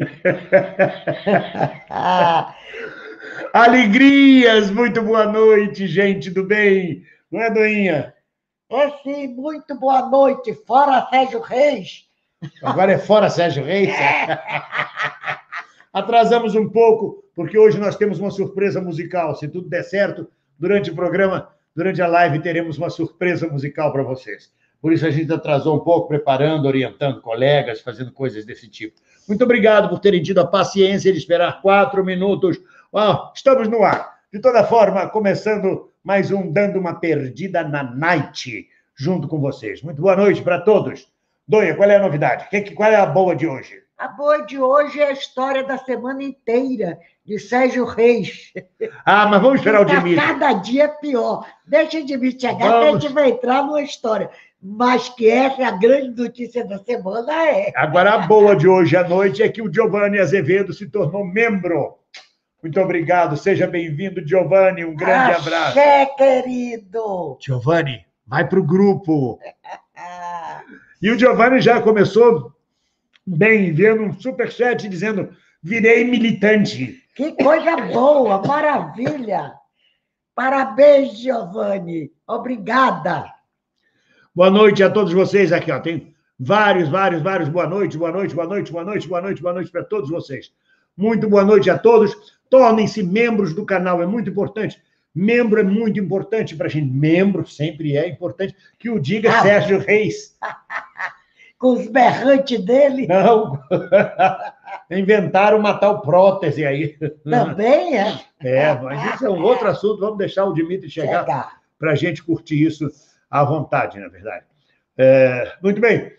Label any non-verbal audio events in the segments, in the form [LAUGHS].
[LAUGHS] Alegrias, muito boa noite, gente do bem. Não é, Doinha? É sim, muito boa noite. Fora Sérgio Reis. Agora é fora Sérgio Reis? [LAUGHS] Atrasamos um pouco, porque hoje nós temos uma surpresa musical. Se tudo der certo, durante o programa, durante a live, teremos uma surpresa musical para vocês. Por isso a gente atrasou um pouco, preparando, orientando colegas, fazendo coisas desse tipo. Muito obrigado por terem tido a paciência de esperar quatro minutos. Oh, estamos no ar. De toda forma, começando mais um Dando uma Perdida na Night, junto com vocês. Muito boa noite para todos. Donha, qual é a novidade? Qual é a boa de hoje? A boa de hoje é a história da semana inteira de Sérgio Reis. Ah, mas vamos esperar o Dimitri. Cada dia é pior. Deixa o Dimitri chegar, vamos... que a gente vai entrar numa história. Mas que essa é a grande notícia da semana é. Agora, a boa de hoje à noite é que o Giovanni Azevedo se tornou membro. Muito obrigado, seja bem-vindo, Giovanni. Um grande Axé, abraço. querido. Giovanni, vai para o grupo. e o Giovanni já começou bem, vendo um superchat dizendo: virei militante. Que coisa boa, maravilha. Parabéns, Giovanni. Obrigada. Boa noite a todos vocês aqui, ó. Tem vários, vários, vários. Boa noite, boa noite, boa noite, boa noite, boa noite, boa noite para todos vocês. Muito boa noite a todos. Tornem-se membros do canal, é muito importante. Membro é muito importante para a gente. Membro sempre é importante. Que o diga ah. Sérgio Reis. [LAUGHS] com os berrantes dele. Não, [LAUGHS] inventaram uma tal prótese aí. Também é? É, mas isso é um outro assunto, vamos deixar o Dimitri chegar, chegar. para a gente curtir isso à vontade, na verdade. É, muito bem,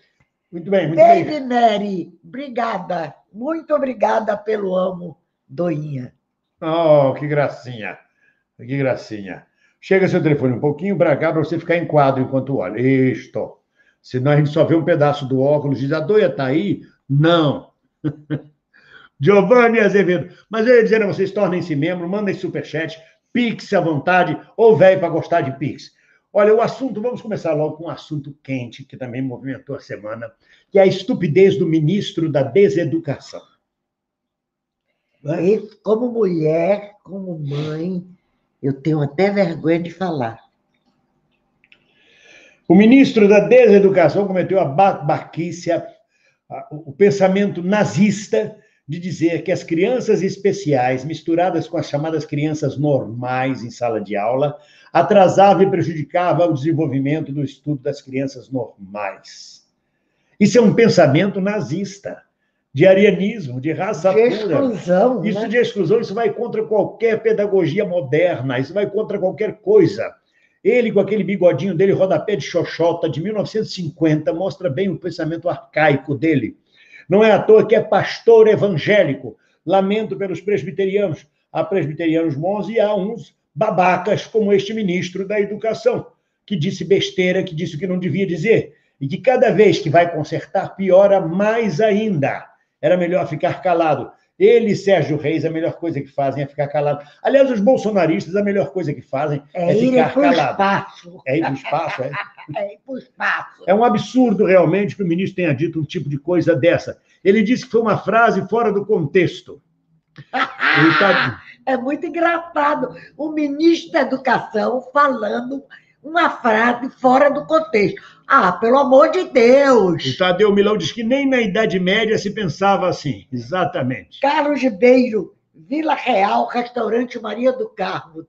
muito bem, muito Baby bem. Mary, obrigada, muito obrigada pelo amo, Doinha. Oh, que gracinha, que gracinha. Chega seu telefone um pouquinho para cá para você ficar em quadro enquanto olha. Isto. Senão a gente só vê um pedaço do óculos e diz, a doia está aí? Não. [LAUGHS] Giovanni Azevedo. Mas eu ia dizer a vocês, tornem-se membro, mandem superchat, Pix à vontade, ou velho para gostar de Pix. Olha, o assunto, vamos começar logo com um assunto quente, que também movimentou a semana, que é a estupidez do ministro da Deseducação. E como mulher, como mãe, eu tenho até vergonha de falar. O ministro da Deseducação cometeu a baquícia, o pensamento nazista de dizer que as crianças especiais, misturadas com as chamadas crianças normais em sala de aula, atrasavam e prejudicavam o desenvolvimento do estudo das crianças normais. Isso é um pensamento nazista, de arianismo, de raça de pura. Exclusão, isso né? de exclusão, isso vai contra qualquer pedagogia moderna, isso vai contra qualquer coisa. Ele, com aquele bigodinho dele, rodapé de xoxota, de 1950, mostra bem o pensamento arcaico dele. Não é à toa que é pastor evangélico. Lamento pelos presbiterianos. Há presbiterianos bons e há uns babacas, como este ministro da Educação, que disse besteira, que disse o que não devia dizer. E que cada vez que vai consertar, piora mais ainda. Era melhor ficar calado. Ele e Sérgio Reis, a melhor coisa que fazem é ficar calado. Aliás, os bolsonaristas, a melhor coisa que fazem é, é ficar calado. Espaço. É ir para o espaço, é? [LAUGHS] É ir para o espaço. É um absurdo, realmente, que o ministro tenha dito um tipo de coisa dessa. Ele disse que foi uma frase fora do contexto. Tá... [LAUGHS] É muito engraçado. O ministro da Educação falando uma frase fora do contexto. Ah, pelo amor de Deus! O Tadeu Milão diz que nem na Idade Média se pensava assim. Exatamente. Carlos Ribeiro, Vila Real, restaurante Maria do Carmo.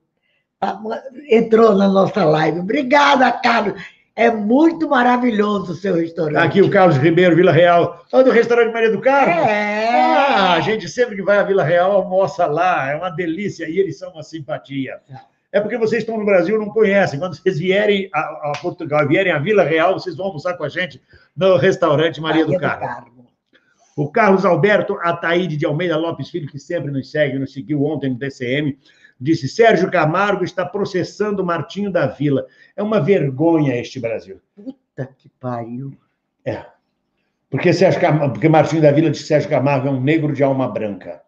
Entrou na nossa live. Obrigada, Carlos. É muito maravilhoso o seu restaurante. Aqui o Carlos Ribeiro, Vila Real. Oh, do restaurante Maria do Carmo? É. Ah, a gente sempre que vai à Vila Real almoça lá. É uma delícia. E eles são uma simpatia. É é porque vocês estão no Brasil não conhecem. Quando vocês vierem a, a Portugal, vierem à Vila Real, vocês vão almoçar com a gente no restaurante Maria, Maria do, Carmo. do Carmo. O Carlos Alberto Ataíde de Almeida Lopes Filho, que sempre nos segue, nos seguiu ontem no DCM, disse: Sérgio Camargo está processando Martinho da Vila. É uma vergonha este Brasil. Puta que pariu. É. Porque, Sérgio Camargo, porque Martinho da Vila disse que Sérgio Camargo é um negro de alma branca.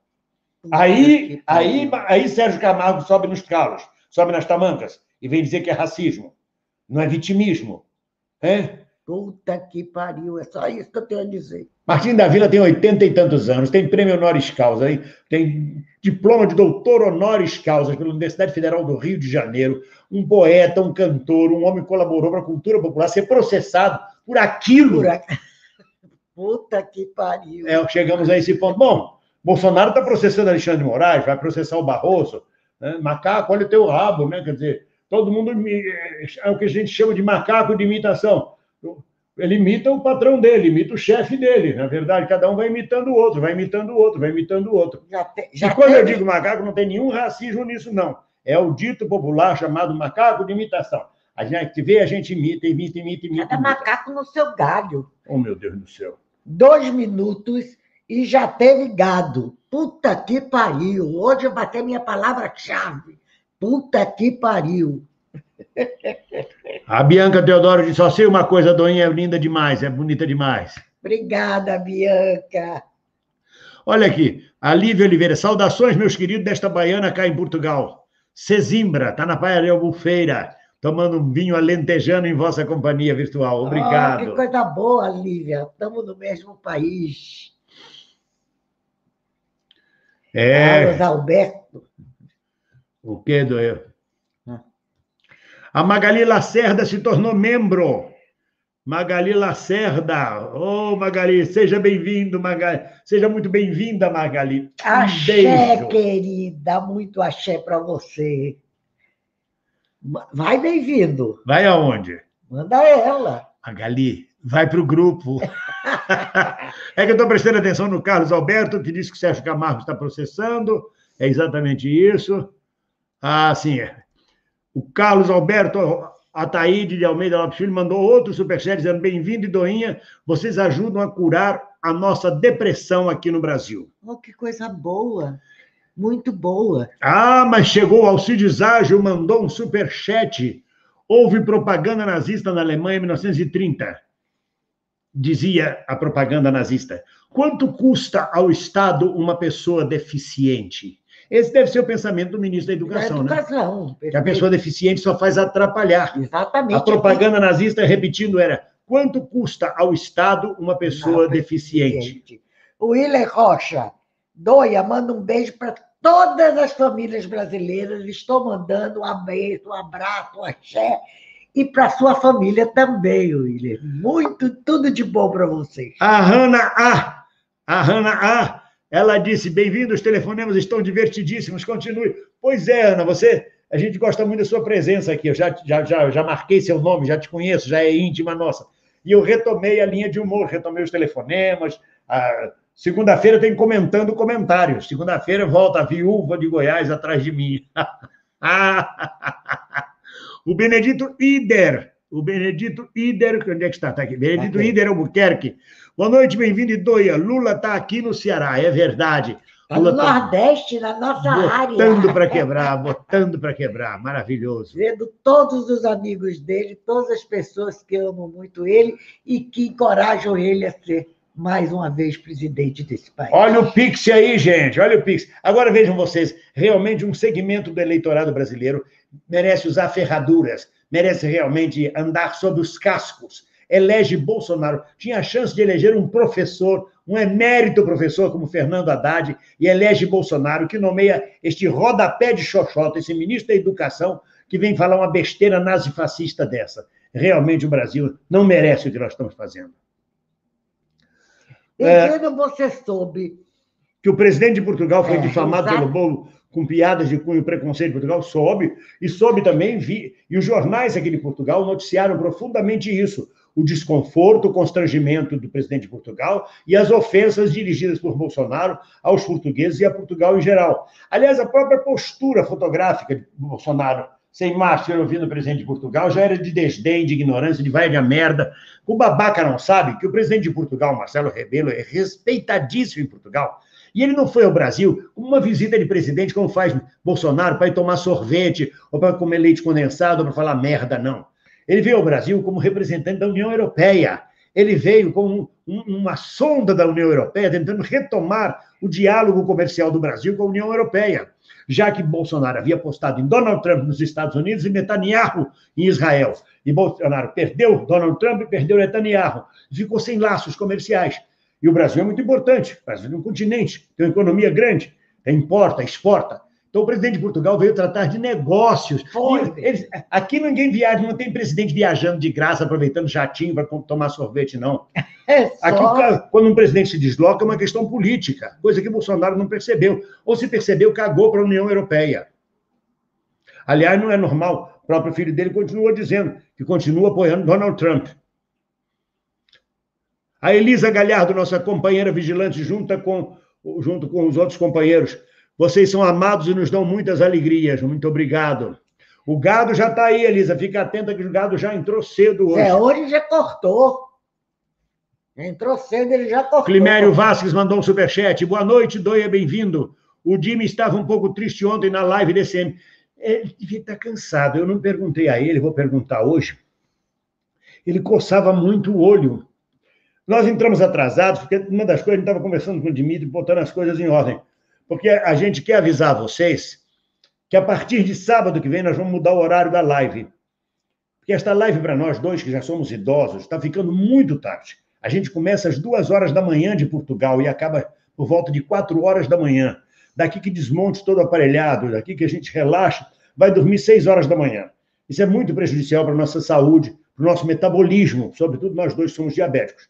Aí, aí, aí Sérgio Camargo sobe nos calos sobe nas tamancas e vem dizer que é racismo. Não é vitimismo. É? Puta que pariu, é só isso que eu tenho a dizer. Martim da Vila tem oitenta e tantos anos, tem prêmio honoris causa, tem diploma de doutor honoris causa pela Universidade Federal do Rio de Janeiro, um poeta, um cantor, um homem que colaborou para a cultura popular, ser processado por aquilo. Por a... [LAUGHS] Puta que pariu. É, chegamos a esse ponto. Bom, Bolsonaro está processando Alexandre de Moraes, vai processar o Barroso. Né? Macaco, olha o teu rabo, né? Quer dizer, todo mundo é o que a gente chama de macaco de imitação. Ele imita o patrão dele, imita o chefe dele. Na verdade, cada um vai imitando o outro, vai imitando o outro, vai imitando o outro. Já te, já e quando eu digo macaco, não tem nenhum racismo nisso, não. É o dito popular chamado macaco de imitação. A gente vê, a gente imita, imita, imita, imita. Cada imita. macaco no seu galho. Oh, meu Deus do céu. Dois minutos e já teve gado. Puta que pariu. Hoje eu bati minha palavra-chave. Puta que pariu. A Bianca Teodoro disse: só sei uma coisa, a Doinha é linda demais, é bonita demais. Obrigada, Bianca. Olha aqui, a Lívia Oliveira, saudações, meus queridos, desta baiana cá em Portugal. Sesimbra, está na Praia de Albufeira, tomando um vinho alentejano em vossa companhia virtual. Obrigado. Oh, que coisa boa, Lívia. Estamos no mesmo país. É. Carlos Alberto. O que, doeu? A Magali Lacerda se tornou membro. Magali Lacerda. Ô, oh, Magali, seja bem-vindo, Magali. Seja muito bem-vinda, Magali. Um axé, beijo. querida. Muito axé para você. Vai bem-vindo. Vai aonde? Manda ela. Magali, vai para o grupo. [LAUGHS] é que eu estou prestando atenção no Carlos Alberto, que disse que o Sérgio Camargo está processando. É exatamente isso. Ah, sim. O Carlos Alberto Ataíde de Almeida Lopes Filho mandou outro superchat dizendo: Bem-vindo, Doinha. Vocês ajudam a curar a nossa depressão aqui no Brasil. Oh, que coisa boa. Muito boa. Ah, mas chegou o Alcides Ágil, mandou um superchat. Houve propaganda nazista na Alemanha em 1930. Dizia a propaganda nazista. Quanto custa ao Estado uma pessoa deficiente? Esse deve ser o pensamento do ministro da Educação, da educação né? Que a pessoa deficiente só faz atrapalhar. Exatamente. A propaganda nazista, repetindo, era quanto custa ao Estado uma pessoa deficiente? deficiente? O Willer Rocha, doia, manda um beijo para todas as famílias brasileiras. Estou mandando um beijo, um abraço, um axé. E para sua família também, Willer. Muito, tudo de bom para vocês. A Hanna A. A Hanna A ela disse: Bem-vindo, os telefonemas estão divertidíssimos, continue. Pois é, Ana, você. A gente gosta muito da sua presença aqui. Eu já, já, já, já marquei seu nome, já te conheço, já é íntima nossa. E eu retomei a linha de humor, retomei os telefonemas. Segunda-feira tem comentando comentários. Segunda-feira volta a viúva de Goiás atrás de mim. [LAUGHS] o Benedito Ider. O Benedito Ider, onde é que está? Está aqui. Benedito okay. Ider Albuquerque Boa noite, bem-vindo, Idoia. Lula está aqui no Ceará, é verdade. Tá no tá Nordeste, na nossa botando área. Botando para quebrar, botando para quebrar. Maravilhoso. Vendo todos os amigos dele, todas as pessoas que amam muito ele e que encorajam ele a ser mais uma vez presidente desse país. Olha o Pix aí, gente, olha o Pix. Agora vejam vocês, realmente um segmento do eleitorado brasileiro merece usar ferraduras, merece realmente andar sob os cascos elege Bolsonaro. Tinha a chance de eleger um professor, um emérito professor como Fernando Haddad, e elege Bolsonaro, que nomeia este rodapé de xoxota, esse ministro da Educação, que vem falar uma besteira nazifascista dessa. Realmente o Brasil não merece o que nós estamos fazendo. E é, você soube que o presidente de Portugal foi é, difamado exato. pelo bolo com piadas de cunho preconceito de Portugal, soube, e soube também, vi, e os jornais aqui de Portugal noticiaram profundamente isso o desconforto, o constrangimento do presidente de Portugal e as ofensas dirigidas por Bolsonaro aos portugueses e a Portugal em geral. Aliás, a própria postura fotográfica de Bolsonaro, sem máscara, ouvindo o presidente de Portugal, já era de desdém, de ignorância, de vai de merda. O babaca não sabe que o presidente de Portugal, Marcelo Rebelo, é respeitadíssimo em Portugal. E ele não foi ao Brasil com uma visita de presidente, como faz Bolsonaro, para ir tomar sorvete, ou para comer leite condensado, ou para falar merda, não. Ele veio ao Brasil como representante da União Europeia. Ele veio como um, uma sonda da União Europeia, tentando retomar o diálogo comercial do Brasil com a União Europeia, já que Bolsonaro havia apostado em Donald Trump nos Estados Unidos e Netanyahu em Israel. E Bolsonaro perdeu Donald Trump e perdeu Netanyahu. Ficou sem laços comerciais. E o Brasil é muito importante. O Brasil é um continente, tem uma economia grande, importa, exporta. Então, o presidente de Portugal veio tratar de negócios. Eles, aqui ninguém viaja, não tem presidente viajando de graça, aproveitando jatinho para tomar sorvete, não. [LAUGHS] É só... Aqui, quando um presidente se desloca, é uma questão política, coisa que Bolsonaro não percebeu. Ou se percebeu, cagou para a União Europeia. Aliás, não é normal. O próprio filho dele continua dizendo que continua apoiando Donald Trump. A Elisa Galhardo, nossa companheira vigilante, junto com, junto com os outros companheiros, vocês são amados e nos dão muitas alegrias. Muito obrigado. O gado já está aí, Elisa. Fica atenta que o gado já entrou cedo hoje. É, hoje já cortou. Entrou cedo, ele já cortou. Climério Vasques mandou um superchat. Boa noite, Doia, bem-vindo. O Jimmy estava um pouco triste ontem na live DCM. Ele devia estar cansado. Eu não perguntei a ele, vou perguntar hoje. Ele coçava muito o olho. Nós entramos atrasados, porque uma das coisas, a gente estava conversando com o Dimitri, botando as coisas em ordem porque a gente quer avisar vocês que a partir de sábado que vem nós vamos mudar o horário da live. Porque esta live para nós dois, que já somos idosos, está ficando muito tarde. A gente começa às duas horas da manhã de Portugal e acaba por volta de quatro horas da manhã. Daqui que desmonte todo aparelhado, daqui que a gente relaxa, vai dormir seis horas da manhã. Isso é muito prejudicial para a nossa saúde, para o nosso metabolismo, sobretudo nós dois somos diabéticos.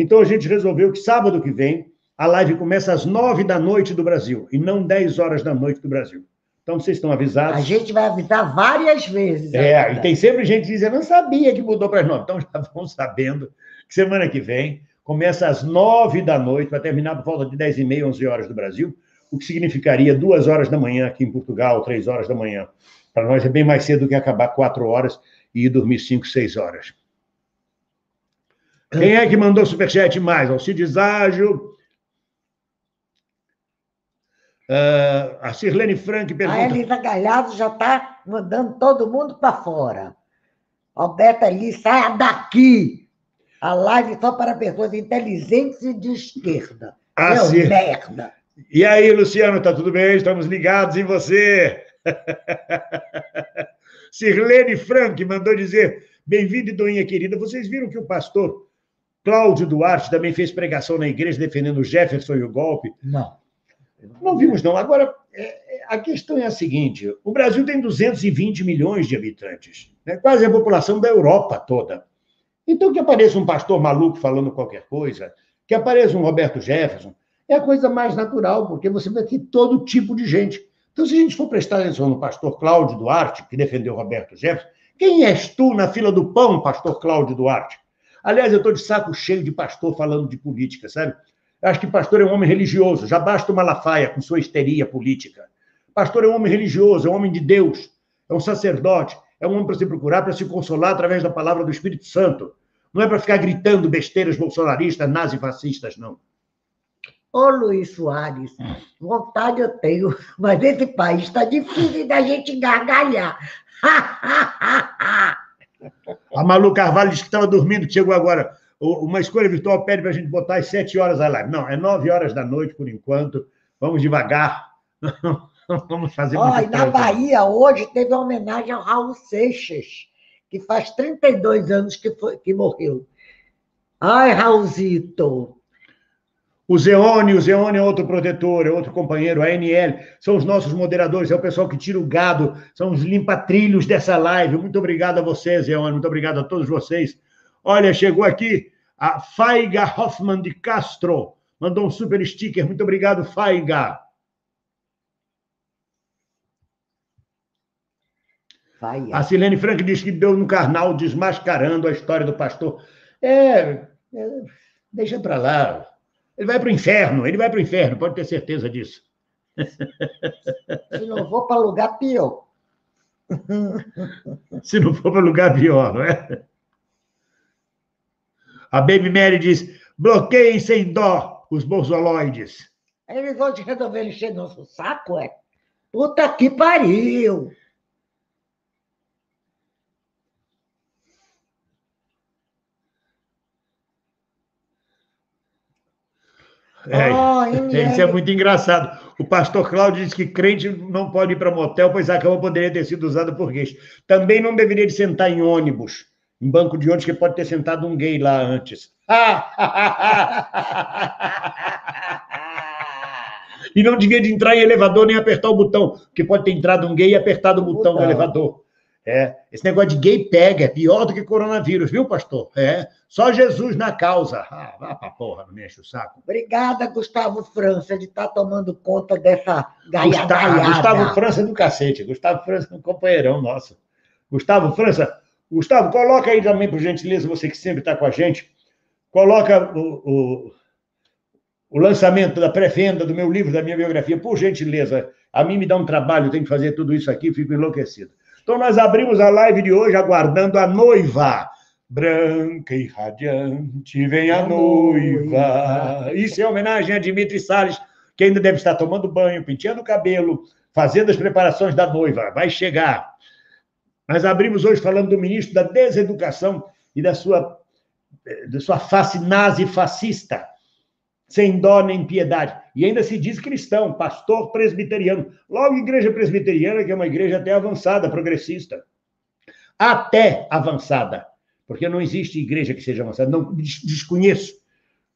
Então a gente resolveu que sábado que vem a live começa às nove da noite do Brasil e não dez horas da noite do Brasil. Então, vocês estão avisados. A gente vai avisar várias vezes. É, ainda. e tem sempre gente dizendo, não sabia que mudou para as nove. Então, [LAUGHS] já vão sabendo que semana que vem começa às nove da noite, vai terminar por volta de dez e meia, onze horas do Brasil, o que significaria duas horas da manhã aqui em Portugal, três horas da manhã. Para nós é bem mais cedo do que acabar quatro horas e ir dormir cinco, seis horas. Quem é que mandou superchat mais? Alcides Ágil, Uh, a Sirlene Frank pergunta... A Elisa Galhardo já está mandando todo mundo para fora. Alberto ali, saia daqui! A live só para pessoas inteligentes e de esquerda. Ah, Meu Cir... merda! E aí, Luciano, tá tudo bem? Estamos ligados em você. [LAUGHS] Sirlene Frank mandou dizer: Bem-vindo, Doinha querida. Vocês viram que o pastor Cláudio Duarte também fez pregação na igreja defendendo o Jefferson e o golpe? Não. Não vimos, não. Agora, é, é, a questão é a seguinte: o Brasil tem 220 milhões de habitantes, né? quase a população da Europa toda. Então, que apareça um pastor maluco falando qualquer coisa, que apareça um Roberto Jefferson, é a coisa mais natural, porque você vai ter todo tipo de gente. Então, se a gente for prestar atenção no pastor Cláudio Duarte, que defendeu Roberto Jefferson, quem és tu na fila do pão, pastor Cláudio Duarte? Aliás, eu estou de saco cheio de pastor falando de política, sabe? Eu acho que pastor é um homem religioso, já basta o Malafaia com sua histeria política. Pastor é um homem religioso, é um homem de Deus, é um sacerdote, é um homem para se procurar, para se consolar através da palavra do Espírito Santo. Não é para ficar gritando besteiras bolsonaristas, nazifascistas, não. Ô Luiz Soares, vontade eu tenho, mas esse país está difícil da gente gargalhar. [LAUGHS] A Malu Carvalho disse que estava dormindo, chegou agora uma escolha virtual pede para a gente botar às sete horas a live. Não, é nove horas da noite por enquanto. Vamos devagar. [LAUGHS] Vamos fazer Olha, na Bahia, hoje, teve uma homenagem ao Raul Seixas, que faz 32 anos que, foi, que morreu. Ai, Raulzito! O Zeone, o Zeone é outro protetor, é outro companheiro, a NL, são os nossos moderadores, é o pessoal que tira o gado, são os limpa-trilhos dessa live. Muito obrigado a vocês, Zeone, muito obrigado a todos vocês Olha, chegou aqui a Faiga Hoffman de Castro. Mandou um super sticker. Muito obrigado, Faiga. A Silene Frank diz que deu no carnal desmascarando a história do pastor. É, é deixa para lá. Ele vai para o inferno, ele vai para o inferno, pode ter certeza disso. Se não for para lugar pior. Se não for para lugar pior, não é? A Baby Mary diz: bloqueiem sem dó os bolsoloides. Eles vão te resolver encher nosso saco, é? Puta que pariu! É, oh, [LAUGHS] isso é muito engraçado. O pastor Cláudio disse que crente não pode ir para motel, pois a cama poderia ter sido usada por gays. Também não deveria de sentar em ônibus, em banco de ônibus, que pode ter sentado um gay lá antes. [LAUGHS] e não devia de entrar em elevador nem apertar o botão, porque pode ter entrado um gay e apertado o botão do elevador. É, esse negócio de gay pega, é pior do que coronavírus, viu, pastor? É, só Jesus na causa. Ah, vá pra porra, não me enche o saco. Obrigada, Gustavo França, de estar tá tomando conta dessa gaiada. Gustavo, Gustavo França do cacete, Gustavo França é um companheirão nosso. Gustavo França, Gustavo, coloca aí também, por gentileza, você que sempre está com a gente, coloca o, o, o lançamento da pré-venda do meu livro, da minha biografia, por gentileza. A mim me dá um trabalho, tenho que fazer tudo isso aqui, fico enlouquecido. Então, nós abrimos a live de hoje aguardando a noiva. Branca e radiante vem a noiva. Isso é homenagem a Dimitri Salles, que ainda deve estar tomando banho, penteando o cabelo, fazendo as preparações da noiva. Vai chegar. Nós abrimos hoje falando do ministro da Deseducação e da sua, da sua face nazi fascista sem dó nem piedade. E ainda se diz cristão, pastor presbiteriano. Logo, igreja presbiteriana, que é uma igreja até avançada, progressista. Até avançada. Porque não existe igreja que seja avançada. Não, desconheço.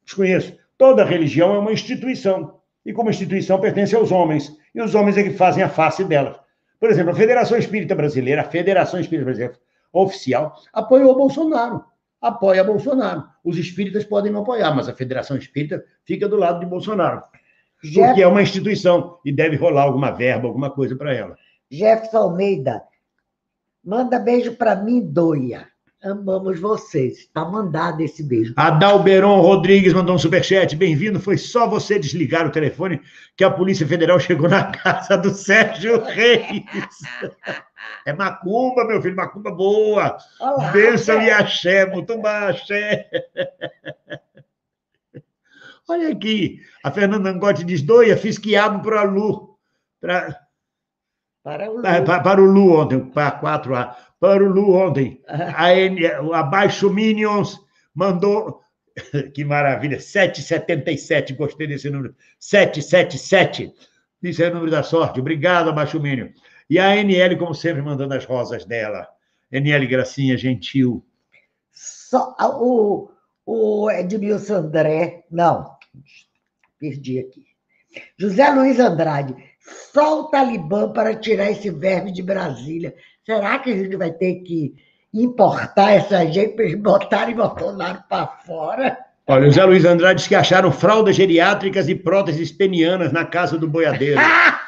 Desconheço. Toda religião é uma instituição. E como instituição pertence aos homens. E os homens é que fazem a face dela. Por exemplo, a Federação Espírita Brasileira, a Federação Espírita Brasileira oficial, apoiou Bolsonaro apoia Bolsonaro. Os espíritas podem não apoiar, mas a Federação Espírita fica do lado de Bolsonaro. Jeff... Porque é uma instituição e deve rolar alguma verba, alguma coisa para ela. Jefferson Almeida, manda beijo para mim, doia. Amamos vocês. Está mandado esse beijo. Adalberon Rodrigues mandou um superchat. Bem-vindo. Foi só você desligar o telefone que a Polícia Federal chegou na [LAUGHS] casa do Sérgio Reis. É macumba, meu filho, macumba boa. Olá, Bênção e axé, mutumba axé. Olha aqui, a Fernanda Angotti diz, doia, fiz quiabo para a Lu. Pra... Para o Lu. Para, para o Lu ontem, para 4A para o Lu ontem. [LAUGHS] A, N, a Baixo Minions mandou. [LAUGHS] Que maravilha! 777, gostei desse número. 777. Isso é o número da sorte. Obrigado, Abaixo Minion. E a NL, como sempre, mandando as rosas dela. NL Gracinha, gentil. Só, o, o Edmilson André. Não, perdi aqui. José Luiz Andrade. Só o Talibã para tirar esse verme de Brasília. Será que a gente vai ter que importar essa gente para eles botarem Bolsonaro para fora? Olha, o Zé Luiz Andrade disse que acharam fraldas geriátricas e próteses penianas na casa do boiadeiro. [LAUGHS]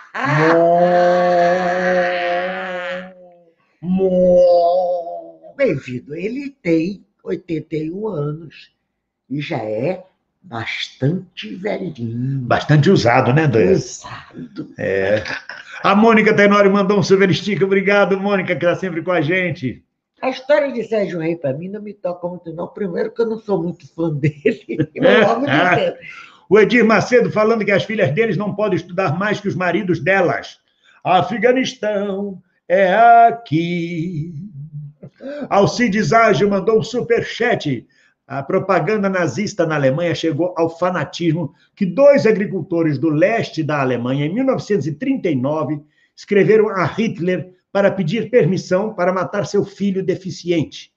Bem-vindo. Ele tem 81 anos e já é bastante velhinho. Bastante usado, né, Doia? Usado. É. A Mônica Tenório mandou um super stick. Obrigado, Mônica, que está sempre com a gente. A história de Sérgio Rei, para mim, não me toca muito, não. Primeiro, que eu não sou muito fã dele. [LAUGHS] É. [LAUGHS] O Edir Macedo falando que as filhas deles não podem estudar mais que os maridos delas. Afeganistão é aqui. Alcides Ágil mandou um super chat. A propaganda nazista na Alemanha chegou ao fanatismo que dois agricultores do leste da Alemanha, em 1939, escreveram a Hitler para pedir permissão para matar seu filho deficiente.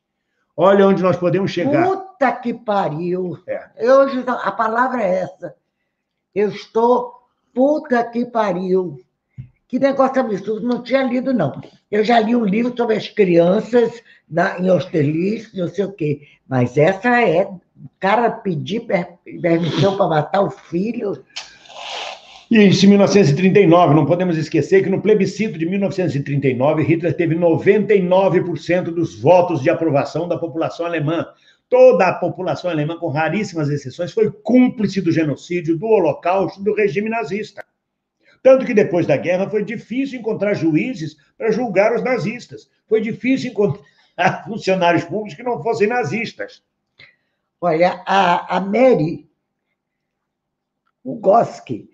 Olha onde nós podemos chegar. Puta que pariu! É. Eu, a palavra é essa. Eu estou puta que pariu. Que negócio absurdo, não tinha lido, não. Eu já li um livro sobre as crianças na, em Austerlitz, não sei o quê. Mas essa é o cara pedir permissão para matar o filho. E em 1939, não podemos esquecer que no plebiscito de 1939, Hitler teve 99% dos votos de aprovação da população alemã. Toda a população alemã, com raríssimas exceções, foi cúmplice do genocídio, do holocausto, do regime nazista. Tanto que depois da guerra foi difícil encontrar juízes para julgar os nazistas. Foi difícil encontrar [LAUGHS] funcionários públicos que não fossem nazistas. Olha, a, a Mary Ugoski,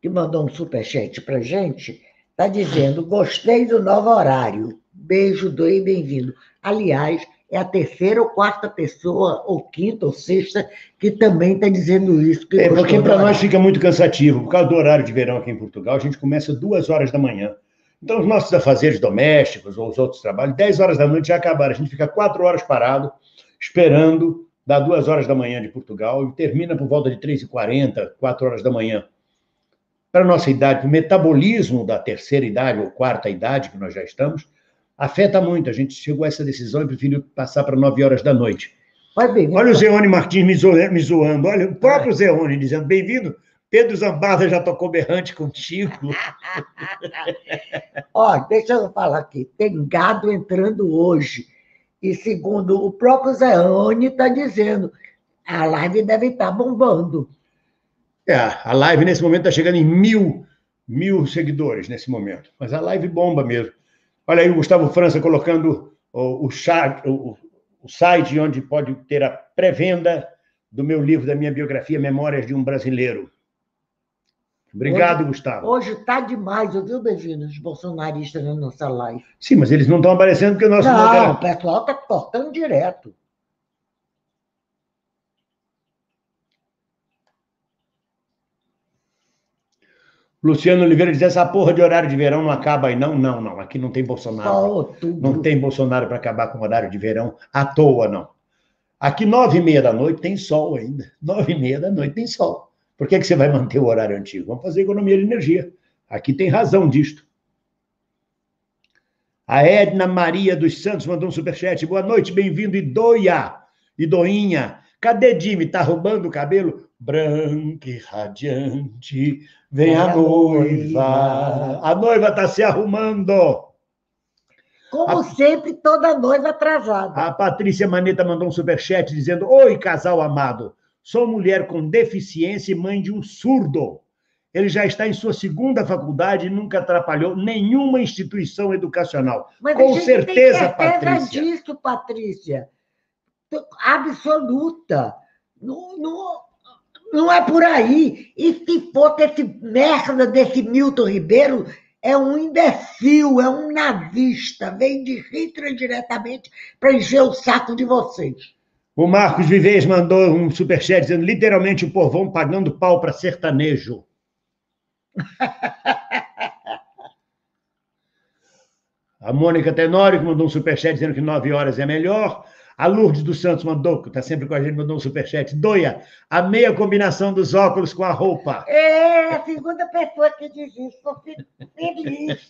que mandou um superchat para gente, está dizendo: gostei do novo horário. Beijo, doe bem-vindo. Aliás, é a terceira ou quarta pessoa, ou quinta ou sexta, que também está dizendo isso. é, porque para nós fica muito cansativo. Por causa do horário de verão aqui em Portugal, a gente começa duas horas da manhã. Então, os nossos afazeres domésticos ou os outros trabalhos, 10 horas da noite já acabaram. A gente fica quatro horas parado, esperando, dá duas horas da manhã de Portugal e termina por volta de 3h40, 4 horas da manhã. Para a nossa idade, para o metabolismo da terceira idade ou quarta idade que nós já estamos, afeta muito. A gente chegou a essa decisão e preferiu passar para 9 horas da noite. Bem, Olha o Zeone Martins me, zo me zoando. Olha, o próprio Zeone dizendo: bem-vindo. Pedro Zambarda já tocou berrante contigo. [LAUGHS] Ó, deixa eu falar aqui. Tem gado entrando hoje. E segundo o próprio Zeone está dizendo, a live deve estar tá bombando. É, a live nesse momento está chegando em mil, mil seguidores nesse momento. Mas a live bomba mesmo. Olha aí o Gustavo França colocando o, o, chat, o, o site onde pode ter a pré-venda do meu livro, da minha biografia, Memórias de um Brasileiro. Obrigado, hoje, Gustavo. Hoje está demais, viu, Beijinho, os bolsonaristas na nossa live. Sim, mas eles não estão aparecendo porque o nosso. Não, modelo... o pessoal está cortando direto. Luciano Oliveira diz: essa porra de horário de verão não acaba aí, não? Não, não. Aqui não tem Bolsonaro. Não tem Bolsonaro para acabar com o horário de verão à toa, não. Aqui, nove e meia da noite, tem sol ainda. Nove e meia da noite tem sol. Por que, que você vai manter o horário antigo? Vamos fazer economia de energia. Aqui tem razão disto. A Edna Maria dos Santos mandou um superchat. Boa noite, bem-vindo, Idoia. Idoinha. Cadê Jimmy? Tá roubando o cabelo? Branca e radiante, vem a noiva. A noiva está se arrumando. Como a... sempre, toda noiva atrasada. A Patrícia Maneta mandou um superchat dizendo: Oi, casal amado. Sou mulher com deficiência e mãe de um surdo. Ele já está em sua segunda faculdade e nunca atrapalhou nenhuma instituição educacional. Mas com certeza, certeza Patrícia. disso, Patrícia. Absoluta. Não, não, não é por aí. E se for esse merda desse Milton Ribeiro, é um imbecil, é um nazista, vem de Hitler diretamente para encher o saco de vocês. O Marcos Vivez mandou um superchat dizendo literalmente o povão pagando pau para sertanejo. [LAUGHS] A Mônica Tenório mandou um superchat dizendo que nove horas é melhor. A Lourdes dos Santos mandou, que está sempre com a gente, mandou um superchat. Doia, a meia combinação dos óculos com a roupa. É, a segunda pessoa que diz isso. Estou [LAUGHS] feliz.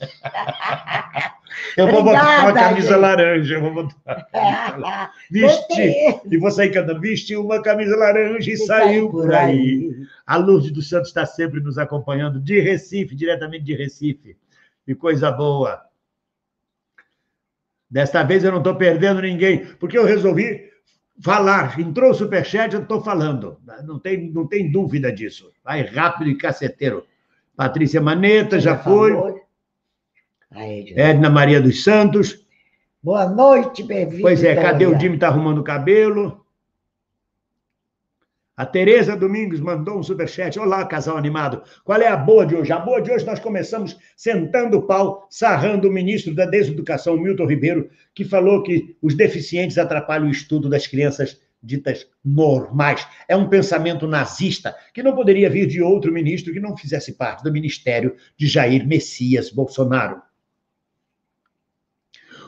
eu vou Obrigada, botar uma camisa gente. laranja. Eu vou botar. [LAUGHS] Vestir. E vou sair cantando. Vestiu uma camisa laranja e, saiu por aí. aí. A Lourdes dos Santos está sempre nos acompanhando de Recife, diretamente de Recife. E coisa boa. Desta vez eu não estou perdendo ninguém, porque eu resolvi falar. Entrou o superchat, eu estou falando. Não tem, não tem dúvida disso. Vai rápido e caceteiro. Patrícia Maneta já, foi. Edna Maria dos Santos. Boa noite, bem-vindo. Pois é, cadê o Jimmy? Está arrumando o cabelo. A Tereza Domingos mandou um superchat. Olá, casal animado. Qual é a boa de hoje? A boa de hoje nós começamos sentando o pau, sarrando o ministro da Deseducação, Milton Ribeiro, que falou que os deficientes atrapalham o estudo das crianças ditas normais. É um pensamento nazista que não poderia vir de outro ministro que não fizesse parte do ministério de Jair Messias Bolsonaro.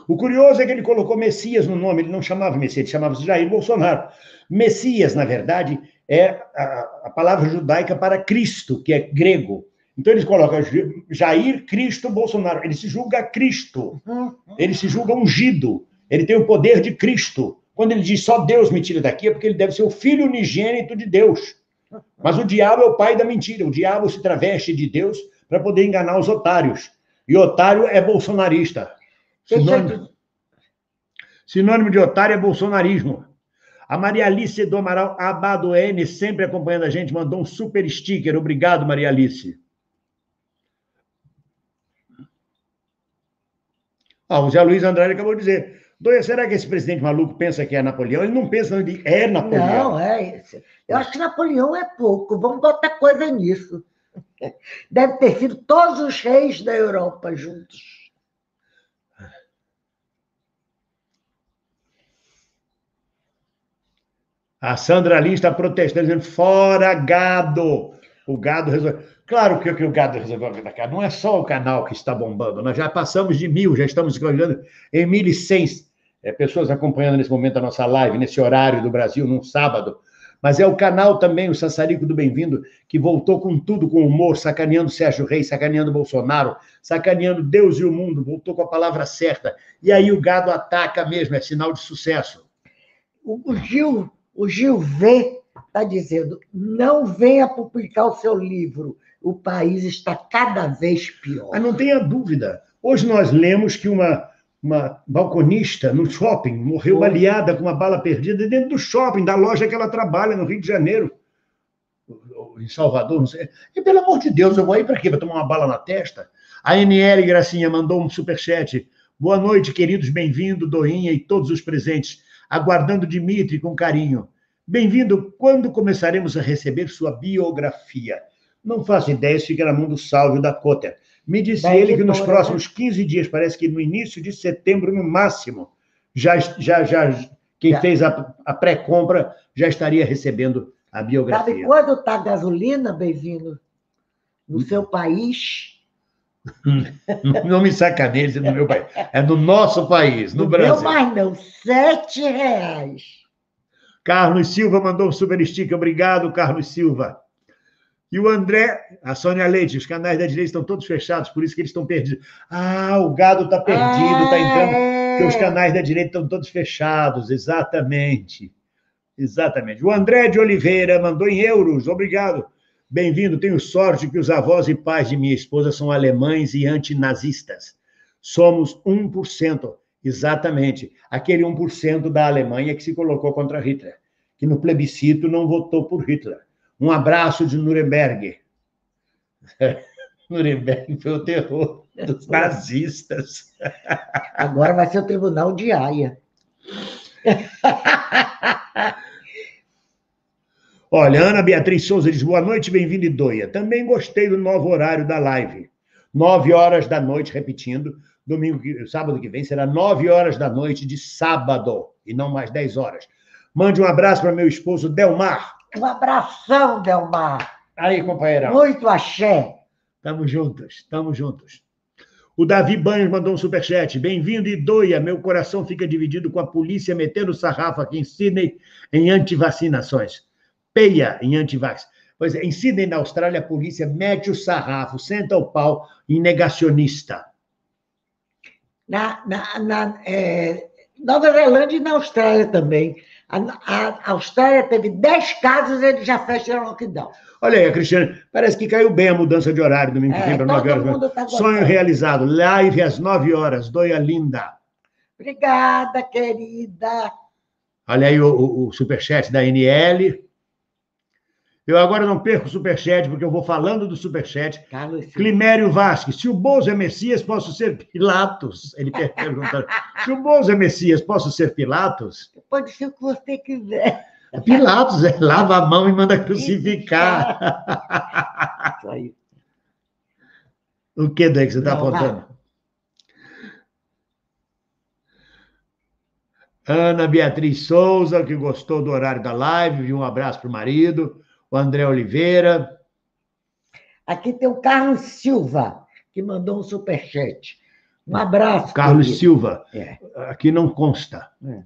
O curioso é que ele colocou Messias no nome, ele não chamava Messias, ele chamava Jair Bolsonaro. Messias, na verdade, é a, a palavra judaica para Cristo, que é grego. Então eles colocam Jair Cristo Bolsonaro. Ele se julga Cristo. Ele se julga ungido. Ele tem o poder de Cristo. Quando ele diz só Deus me tira daqui, é porque ele deve ser o filho unigênito de Deus. Mas o diabo é o pai da mentira. O diabo se traveste de Deus para poder enganar os otários. E otário é bolsonarista. Sinônimo, sinônimo de otário é bolsonarismo. A Maria Alice do Amaral Abadoene, sempre acompanhando a gente, mandou um super sticker. Obrigado, Maria Alice. Ah, o Zé Luiz Andrade acabou de dizer. Doia, será que esse presidente maluco pensa que é Napoleão? Ele não pensa, ele é Napoleão. Não, é isso. Eu acho que Napoleão é pouco. Vamos botar coisa nisso. Deve ter sido todos os reis da Europa juntos. A Sandra Lins está protestando, dizendo fora gado. O gado resolveu. Claro que, que o gado resolveu atacar. Não é só o canal que está bombando. Nós já passamos de mil, já estamos chegando em 1.100 é, pessoas acompanhando nesse momento a nossa live, nesse horário do Brasil, num sábado. Mas é o canal também, o Sassarico do Bem-vindo, que voltou com tudo, com humor, sacaneando Sérgio Reis, sacaneando Bolsonaro, sacaneando Deus e o mundo, voltou com a palavra certa. E aí o gado ataca mesmo, é sinal de sucesso. O Gil o Gil V está dizendo: não venha publicar o seu livro, o país está cada vez pior. Mas não tenha dúvida. Hoje nós lemos que uma, uma balconista no shopping morreu Foi. baleada com uma bala perdida dentro do shopping, da loja que ela trabalha no Rio de Janeiro. Em Salvador, não sei. E pelo amor de Deus, eu vou aí para quê? Para tomar uma bala na testa? A NL Gracinha mandou um superchat. Boa noite, queridos, bem-vindo, Doinha e todos os presentes aguardando Dimitri com carinho. Bem-vindo. Quando começaremos a receber sua biografia? Não faço ideia, isso fica na mão do Salvio da Cotter. Me disse ele que nos né? próximos 15 dias, parece que no início de setembro, no máximo, já, já, já quem já. fez a, a pré-compra já estaria recebendo a biografia. Sabe quando está gasolina, bem-vindo? No seu país, não me sacaneie no meu país. É no nosso país, no, no Brasil. Não mais não, sete reais. Carlos Silva mandou um super sticker. Obrigado, Carlos Silva. E o André, a Sônia Leite, os canais da direita estão todos fechados, por isso que eles estão perdidos. Ah, o gado está perdido, está entrando, porque os canais da direita estão todos fechados, exatamente. Exatamente. O André de Oliveira mandou em euros, obrigado. Bem-vindo, tenho sorte que os avós e pais de minha esposa são alemães e antinazistas. Somos 1%, exatamente, aquele 1% da Alemanha que se colocou contra Hitler, que no plebiscito não votou por Hitler. Um abraço de Nuremberg. [LAUGHS] Nuremberg foi o terror dos [LAUGHS] nazistas. Agora vai ser o tribunal de Haia. [LAUGHS] Olha, Ana Beatriz Souza diz: boa noite, bem-vindo, Doia. Também gostei do novo horário da live. Nove horas da noite, repetindo. Domingo, sábado que vem será nove horas da noite de sábado e não mais dez horas. Mande um abraço para meu esposo Delmar. Um abração, Delmar. Aí, companheirão. Muito axé. Tamo juntos, tamo juntos. O Davi Banhos mandou um superchat. Bem-vindo, Idoia. Meu coração fica dividido com a polícia metendo sarrafo aqui em Sydney em antivacinações peia em antivax. Pois é, em Sydney, na Austrália, a polícia mete o sarrafo, senta o pau em negacionista. Na, na, na é, Nova Zelândia e na Austrália também. A, a, Austrália teve 10 casos e eles já fecharam o lockdown. Olha aí, Cristiane, parece que caiu bem a mudança de horário domingo que é, vem para 9 horas. Tá Sonho realizado, live às 9 horas, doia linda. Obrigada, querida. Olha aí o, o, o superchat da NL. Eu agora não perco o superchat, porque eu vou falando do superchat. Carlos, Climério Vasques, se o Bozo é Messias, posso ser Pilatos? Ele [LAUGHS] pergunta. se o Bozo é Messias, posso ser Pilatos? Pode ser o que você quiser. É Pilatos, é, lava a mão e manda crucificar. Isso [LAUGHS] aí. O que, daí que você está apontando? Ana Beatriz Souza, que gostou do horário da live, um abraço para o marido o André Oliveira. Aqui tem o Carlos Silva, que mandou um superchat. Um abraço. Carlos querido. Silva. É. Aqui não consta. É.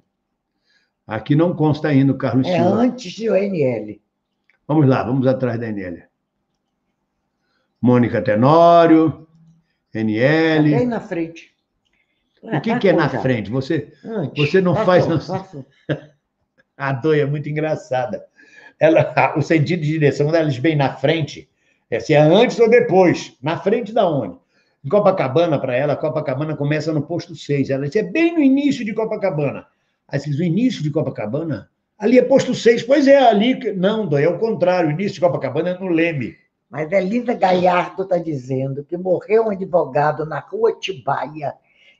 Aqui não consta ainda o Carlos é Silva. É antes do NL. Vamos lá, vamos atrás da NL. Mônica Tenório, NL. Bem na frente. O que, que é na frente? Você, você não faz. Não... [LAUGHS] A doia é muito engraçada ela, o sentido de direção, quando ela bem na frente, é se é antes ou depois. Na frente da onde? Em Copacabana, para ela, Copacabana começa no posto 6. Ela diz, é bem no início de Copacabana. Aí você diz, o início de Copacabana? Ali é posto 6. Pois é, ali... Não, é o contrário. O início de Copacabana é no Leme. Mas Elisa Galhardo está dizendo que morreu um advogado na rua Tibaia.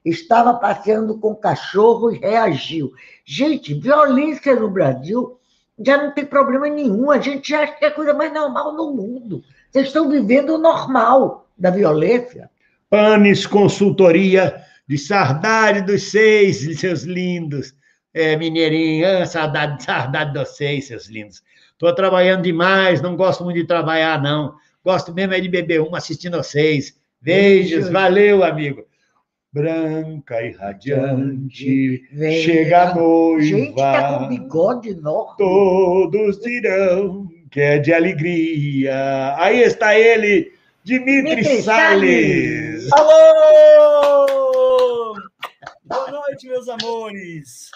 Estava passeando com cachorro e reagiu. Gente, violência no Brasil já não tem problema nenhum. A gente acha que é a coisa mais normal no mundo. Vocês estão vivendo o normal da violência. Panes Consultoria de Sardari dos Seis, seus lindos. É, Mineirinho, ah, saudade, saudade de vocês, seus lindos. Estou trabalhando demais, não gosto muito de trabalhar, não. Gosto mesmo é de beber uma assistindo vocês. Beijos, valeu, amigo. Branca e radiante, Vem. chega a noiva. Gente, tá com bigode enorme. Todos dirão que é de alegria. Aí está ele, Dimitri, Dimitri Salles. Salles. Alô! Boa noite, meus amores.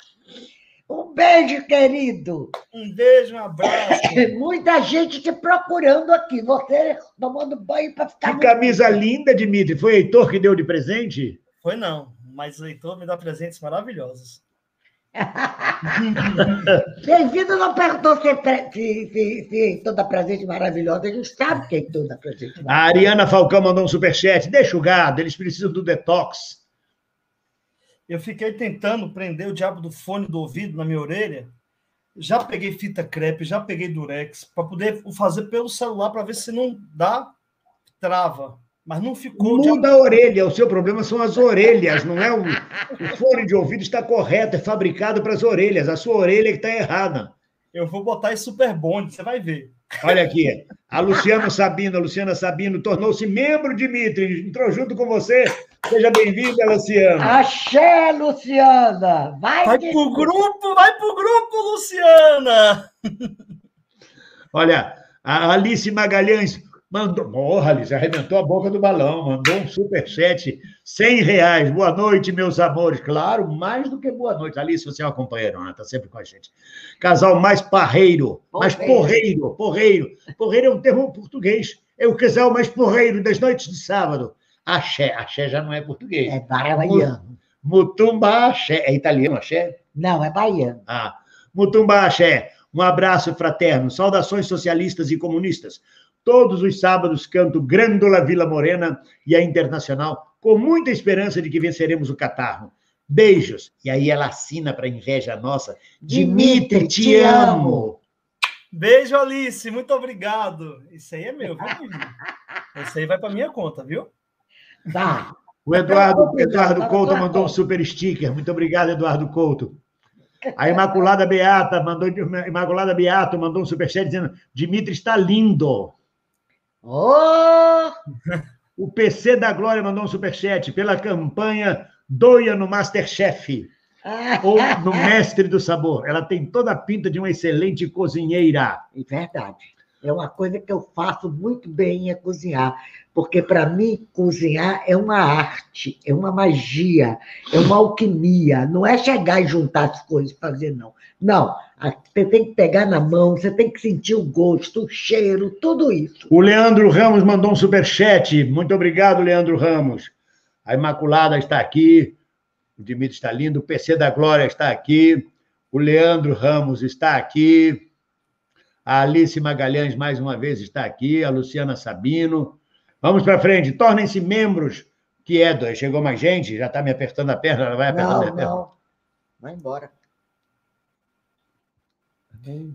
Um beijo, querido. Um beijo, um abraço. [LAUGHS] Muita gente te procurando aqui. Você tomando banho para ficar. Que camisa linda, Dimitri. Foi Heitor que deu de presente? Foi não, mas o Heitor me dá presentes maravilhosos. [LAUGHS] Bem-vindo não perguntou se, se, se, se toda presente maravilhosa. A gente sabe que é toda presente A Ariana Falcão mandou um superchat. Deixa o gado, eles precisam do detox. Eu fiquei tentando prender o diabo do fone do ouvido na minha orelha. Já peguei fita crepe, já peguei durex, para poder fazer pelo celular para ver se não dá trava. Mas não ficou. Muda diabo... a orelha, o seu problema são as orelhas, não é o, o fone de ouvido está correto, é fabricado para as orelhas, a sua orelha que está errada. Eu vou botar em Super Bond, você vai ver. Olha aqui, a Luciana Sabino, a Luciana Sabino tornou-se membro, Dimitri, entrou junto com você. Seja bem-vinda, Luciana. Axé, Luciana! Vai, vai que... pro grupo, vai pro grupo, Luciana! Olha, a Alice Magalhães mandou. Alice, arrebentou a boca do balão, mandou um superchat, 100 reais. Boa noite, meus amores. Claro, mais do que boa noite. Alice, você é uma companheirona, está sempre com a gente. Casal mais parreiro, mais porreiro, porreiro. Porreiro é um termo português. É o casal mais porreiro das noites de sábado. Axé. Axé já não é português. É baiano. Mutumba Axé. É italiano, Axé? Não, é baiano. Ah, Mutumba Axé. Um abraço fraterno. Saudações socialistas e comunistas. Todos os sábados canto Grândola Vila Morena e a Internacional, com muita esperança de que venceremos o catarro. Beijos. E aí ela assina para inveja nossa. Dimitri, te amo. Beijo, Alice. Muito obrigado. Isso aí é meu, viu, Isso aí vai para minha conta, viu? Tá. O Eduardo, Eduardo Couto mandou um super sticker. Muito obrigado, Eduardo Couto. A Imaculada Beata mandou, Imaculada Beato mandou um superchat dizendo: Dimitri está lindo. Oh! O PC da Glória mandou um superchat pela campanha Doia no Masterchef. ou no Mestre do Sabor. Ela tem toda a pinta de uma excelente cozinheira. É verdade. É uma coisa que eu faço muito bem é cozinhar, porque para mim cozinhar é uma arte, é uma magia, é uma alquimia. Não é chegar e juntar as coisas e fazer não. Não, você tem que pegar na mão, você tem que sentir o gosto, o cheiro, tudo isso. O Leandro Ramos mandou um superchat. Muito obrigado, Leandro Ramos. A Imaculada está aqui, o Dimitri está lindo, o PC da Glória está aqui, o Leandro Ramos está aqui. A Alice Magalhães, mais uma vez, está aqui. A Luciana Sabino. Vamos para frente. Tornem-se membros. Que é, chegou mais gente? Já está me apertando a perna? Ela vai apertando não, a perna? Não, vai embora.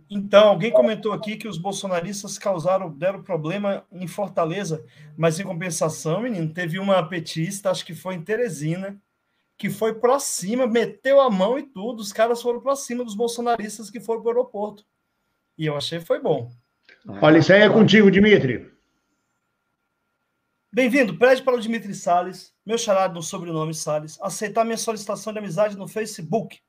Então, alguém comentou aqui que os bolsonaristas causaram, deram problema em Fortaleza, mas em compensação, menino, teve uma petista, acho que foi em Teresina, que foi para cima, meteu a mão e tudo. Os caras foram para cima dos bolsonaristas que foram para o aeroporto. E eu achei que foi bom. Olha, isso aí é contigo, Dimitri. Bem-vindo, pede para o Dimitri Salles, meu charado no sobrenome Salles, aceitar minha solicitação de amizade no Facebook.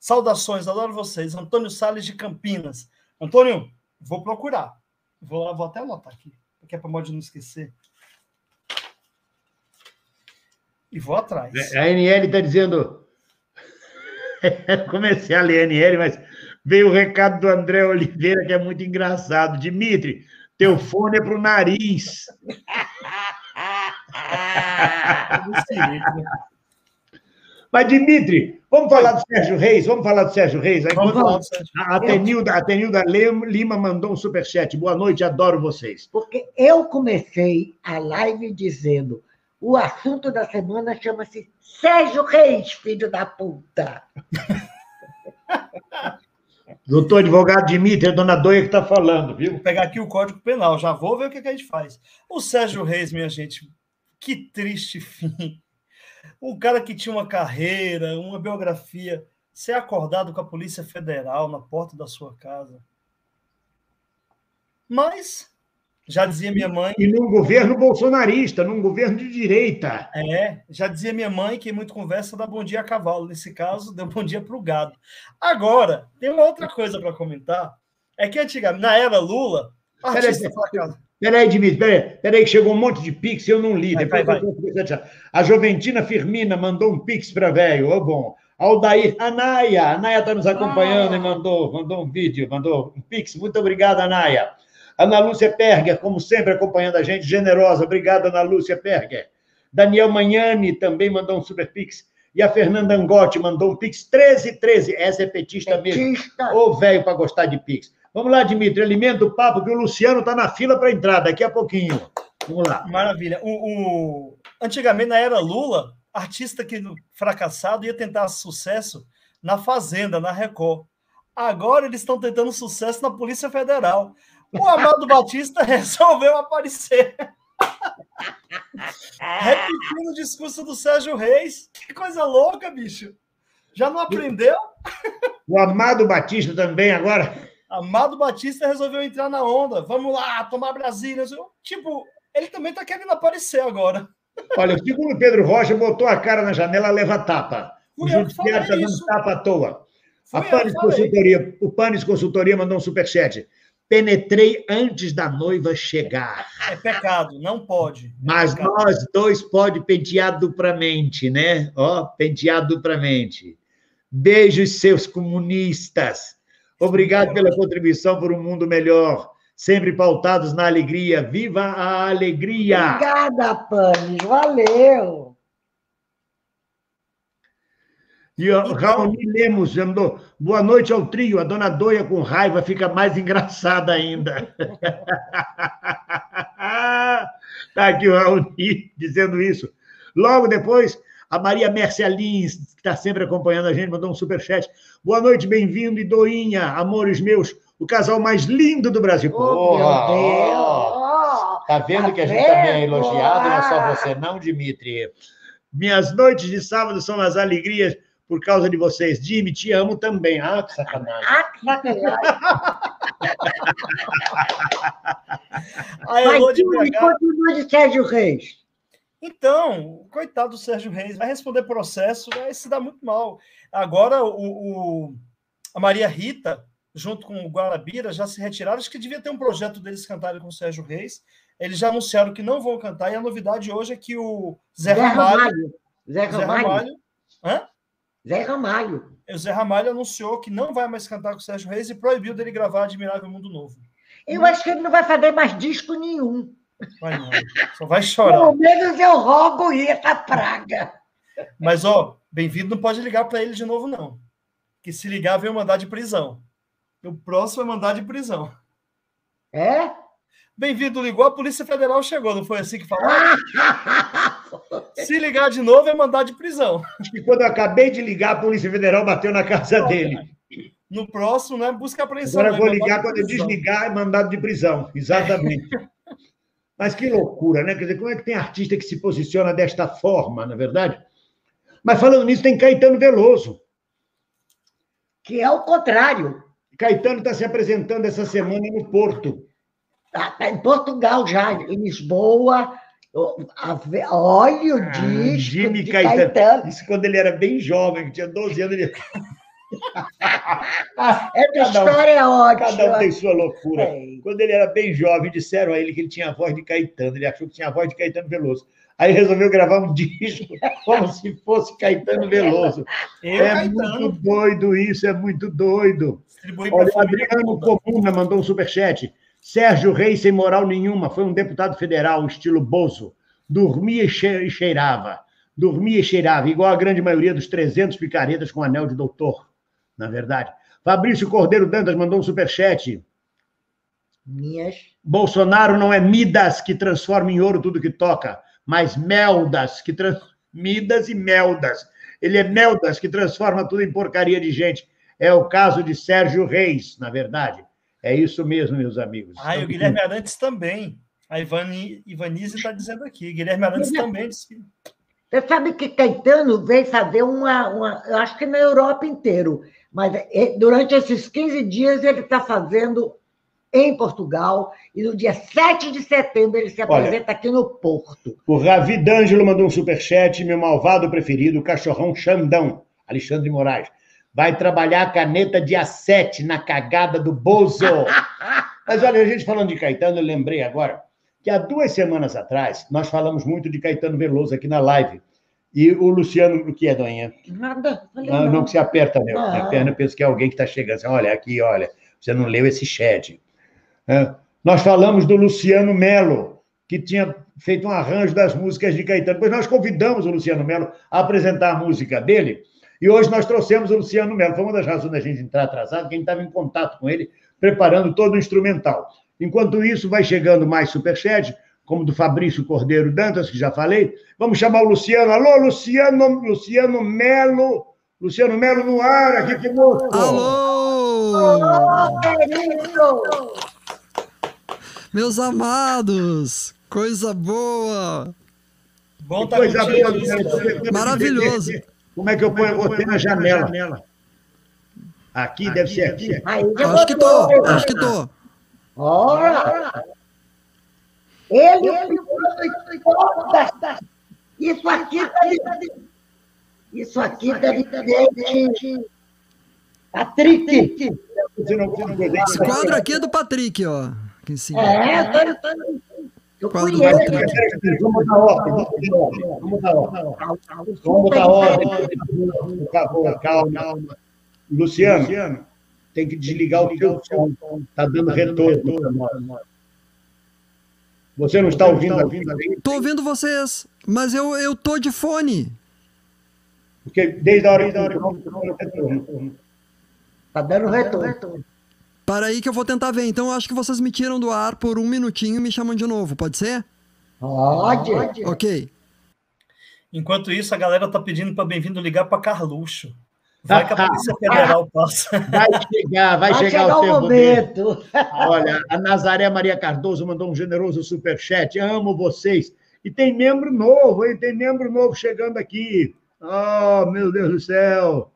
Saudações, adoro vocês. Antônio Salles de Campinas. Antônio, vou procurar. Vou, vou até anotar aqui, porque é para não esquecer. E vou atrás. A NL está dizendo. [LAUGHS] Comecei a ler a NL, mas Veio o recado do André Oliveira, que é muito engraçado. Dimitri, teu fone é para o nariz. [LAUGHS] Mas, Dimitri, vamos falar do Sérgio Reis? Vamos falar do Sérgio Reis? Aí, vamos falar do Sérgio. A Tenilda, a Tenilda Lima mandou um superchat. Boa noite, adoro vocês. Porque eu comecei a live dizendo o assunto da semana chama-se Sérgio Reis, filho da puta. [LAUGHS] Doutor advogado Dimitri, é dona Doia que está falando, viu? Vou pegar aqui o Código Penal, já vou ver o que, que a gente faz. O Sérgio Reis, minha gente, que triste fim. Um cara que tinha uma carreira, uma biografia ser acordado com a Polícia Federal na porta da sua casa. Mas, já dizia minha mãe. E num governo bolsonarista, num governo de direita. É, já dizia minha mãe que muito conversa dá bom dia a cavalo. Nesse caso, deu bom dia para o gado. Agora, tem uma outra coisa para comentar. É que antigamente, na era Lula, artista Peraí, peraí, Dimitri, peraí, peraí, que chegou um monte de pix e eu não li. Vai, Depois vai, vai. A Joventina Firmina mandou um pix para velho. Ô, oh, bom. Aldair Anaia, a Anaia está nos acompanhando ah. e mandou, mandou um vídeo, mandou um pix. Muito obrigado, Anaia. Ana Lúcia Perger, como sempre, acompanhando a gente, generosa. Obrigado, Ana Lúcia Perger. Daniel Manhani também mandou um super pix. E a Fernanda Angotti mandou um pix 1313. Essa é petista, petista. mesmo. Ô, velho, para gostar de pix. Vamos lá, Dimitri, alimenta o papo, que o Luciano está na fila para entrar daqui a pouquinho. Vamos lá. Maravilha. O, o... Antigamente, na era Lula, artista que fracassado ia tentar sucesso na Fazenda, na Record. Agora eles estão tentando sucesso na Polícia Federal. O Amado [LAUGHS] Batista resolveu aparecer. Repetindo o discurso do Sérgio Reis. Que coisa louca, bicho. Já não aprendeu? O Amado Batista também agora. Amado Batista resolveu entrar na onda. Vamos lá, tomar Brasília. Tipo, ele também tá querendo aparecer agora. Olha, o segundo Pedro Rocha botou a cara na janela, leva tapa. o judiciário está dando tapa à toa. a Panis Consultoria, o Panis Consultoria mandou um superchat. Penetrei antes da noiva chegar. É pecado, não pode. É Mas pecado. nós dois pode pentear duplamente, né? Ó, pentear duplamente. Beijos, seus comunistas. Obrigado pela contribuição por um mundo melhor. Sempre pautados na alegria. Viva a alegria! Obrigada, Panis. Valeu! E o Raoni Lemos mandou boa noite ao trio. A dona Doia com raiva fica mais [LAUGHS] engraçada ainda. Está [LAUGHS] aqui o Raoni dizendo isso. Logo depois, a Maria Mércia Lins, que está sempre acompanhando a gente, mandou um superchat. Boa noite, bem-vindo, e Doinha, amores meus, o casal mais lindo do Brasil. Oh, meu Deus! Tá vendo tá que a gente também é elogiado, não é só você, não, Dimitri. Minhas noites de sábado são as alegrias por causa de vocês. Jimmy, te amo também. Ah, que sacanagem. Ah, que sacanagem. [LAUGHS] Aí, Mas de continua de Sérgio Reis. Então, coitado do Sérgio Reis, vai responder processo, vai se dar muito mal. Agora, o, o, a Maria Rita, junto com o Guarabira, já se retiraram. Acho que devia ter um projeto deles cantarem com o Sérgio Reis. Eles já anunciaram que não vão cantar, e a novidade hoje é que o Zé, Zé Ramalho. Ramalho. Zé Ramalho. Zé Ramalho hã? Zé Ramalho. O Zé Ramalho anunciou que não vai mais cantar com o Sérgio Reis e proibiu dele gravar Admirável Mundo Novo. Eu acho que ele não vai fazer mais disco nenhum. Vai não, só vai chorar. Pelo menos eu rogo essa praga. Mas, ó, bem-vindo não pode ligar para ele de novo, não. Que se ligar, vem mandar de prisão. O próximo é mandar de prisão. É? Bem-vindo, ligou, a Polícia Federal chegou, não foi assim que falou? Se ligar de novo, é mandar de prisão. Acho que quando eu acabei de ligar, a Polícia Federal bateu na casa dele. No próximo, né? Busca a apreensão. Agora eu vou ligar quando eu desligar, é mandado de prisão. Exatamente. [LAUGHS] Mas que loucura, né? Quer dizer, como é que tem artista que se posiciona desta forma, na é verdade? Mas falando nisso, tem Caetano Veloso. Que é o contrário. Caetano está se apresentando essa semana no Porto. Está tá em Portugal já, em Lisboa. Olha o ah, disco Jimmy de Caetano. Caetano. Isso quando ele era bem jovem, tinha 12 anos. Ele... Essa história é ótima. Cada um tem sua loucura. É. Quando ele era bem jovem, disseram a ele que ele tinha a voz de Caetano. Ele achou que tinha a voz de Caetano Veloso. Aí resolveu gravar um [LAUGHS] disco como se fosse Caetano Veloso. Eu, é Caetano. muito doido isso, é muito doido. Olha, o Adriano Comuna mandou um superchat. Sérgio Reis, sem moral nenhuma, foi um deputado federal, estilo Bozo. Dormia e cheirava. Dormia e cheirava, igual a grande maioria dos 300 picaretas com anel de doutor, na verdade. Fabrício Cordeiro Dantas mandou um superchat. Minhas. Bolsonaro não é Midas que transforma em ouro tudo que toca, mas Meldas que trans... Midas e Meldas. Ele é Meldas que transforma tudo em porcaria de gente. É o caso de Sérgio Reis, na verdade. É isso mesmo, meus amigos. Ah, e o Guilherme Arantes também. A Ivani, Ivanise está dizendo aqui. Guilherme Arantes também disse que. Você sabe que Caetano veio fazer uma, uma eu acho que na Europa inteiro, mas é, durante esses 15 dias ele está fazendo em Portugal, e no dia 7 de setembro ele se apresenta Olha, aqui no Porto. O Ravi D'Angelo mandou um superchat, meu malvado preferido, o cachorrão Xandão, Alexandre Moraes. Vai trabalhar a caneta dia 7 na cagada do Bozo. [LAUGHS] Mas olha, a gente falando de Caetano, eu lembrei agora que há duas semanas atrás nós falamos muito de Caetano Veloso aqui na live. E o Luciano, o que é, Doinha? Nada. Não, não, não que se aperta meu, ah. a perna, penso que é alguém que está chegando. Assim, olha, aqui, olha, você não leu esse chat. É. Nós falamos do Luciano Melo, que tinha feito um arranjo das músicas de Caetano. Depois nós convidamos o Luciano Melo a apresentar a música dele. E hoje nós trouxemos o Luciano Melo. Foi uma das razões da gente entrar atrasado, que a gente estava em contato com ele, preparando todo o instrumental. Enquanto isso, vai chegando mais superchat, como do Fabrício Cordeiro Dantas, que já falei. Vamos chamar o Luciano. Alô, Luciano, Luciano Melo. Luciano Melo no ar, aqui conosco. Alô! Alô, querido! Meus amados, coisa boa. Bom tá coisa boa. Maravilhoso. Como é que eu ponho você na janela? Aqui, aqui deve ser aqui. acho que tô, acho que tô. Ora! Ele, ele isso aqui deve, isso aqui deve ter Patrick. Esse quadro aqui é do Patrick, ó aqui em cima. É, eu tô, eu Quadro do Patrick. Vamos botar ordem, vamos botar ordem. Vamos botar ordem. Calma, calma. Luciano, Luciano, tem que desligar o teu som. Está dando retorno. Você não está ouvindo Estou ouvindo vocês, mas eu, eu tô de fone. Porque desde a hora que eu Está dando retorno. Para aí que eu vou tentar ver. Então eu acho que vocês me tiram do ar por um minutinho e me chamam de novo. Pode ser? Pode. Ok. Enquanto isso, a galera tá pedindo para bem-vindo ligar para Carluxo. Vai que a Polícia Federal passa. Vai chegar, vai, vai chegar, chegar, o, o momento. Olha, a Nazaré Maria Cardoso mandou um generoso superchat. Amo vocês. E tem membro novo, hein? Tem membro novo chegando aqui. Oh, meu Deus do céu.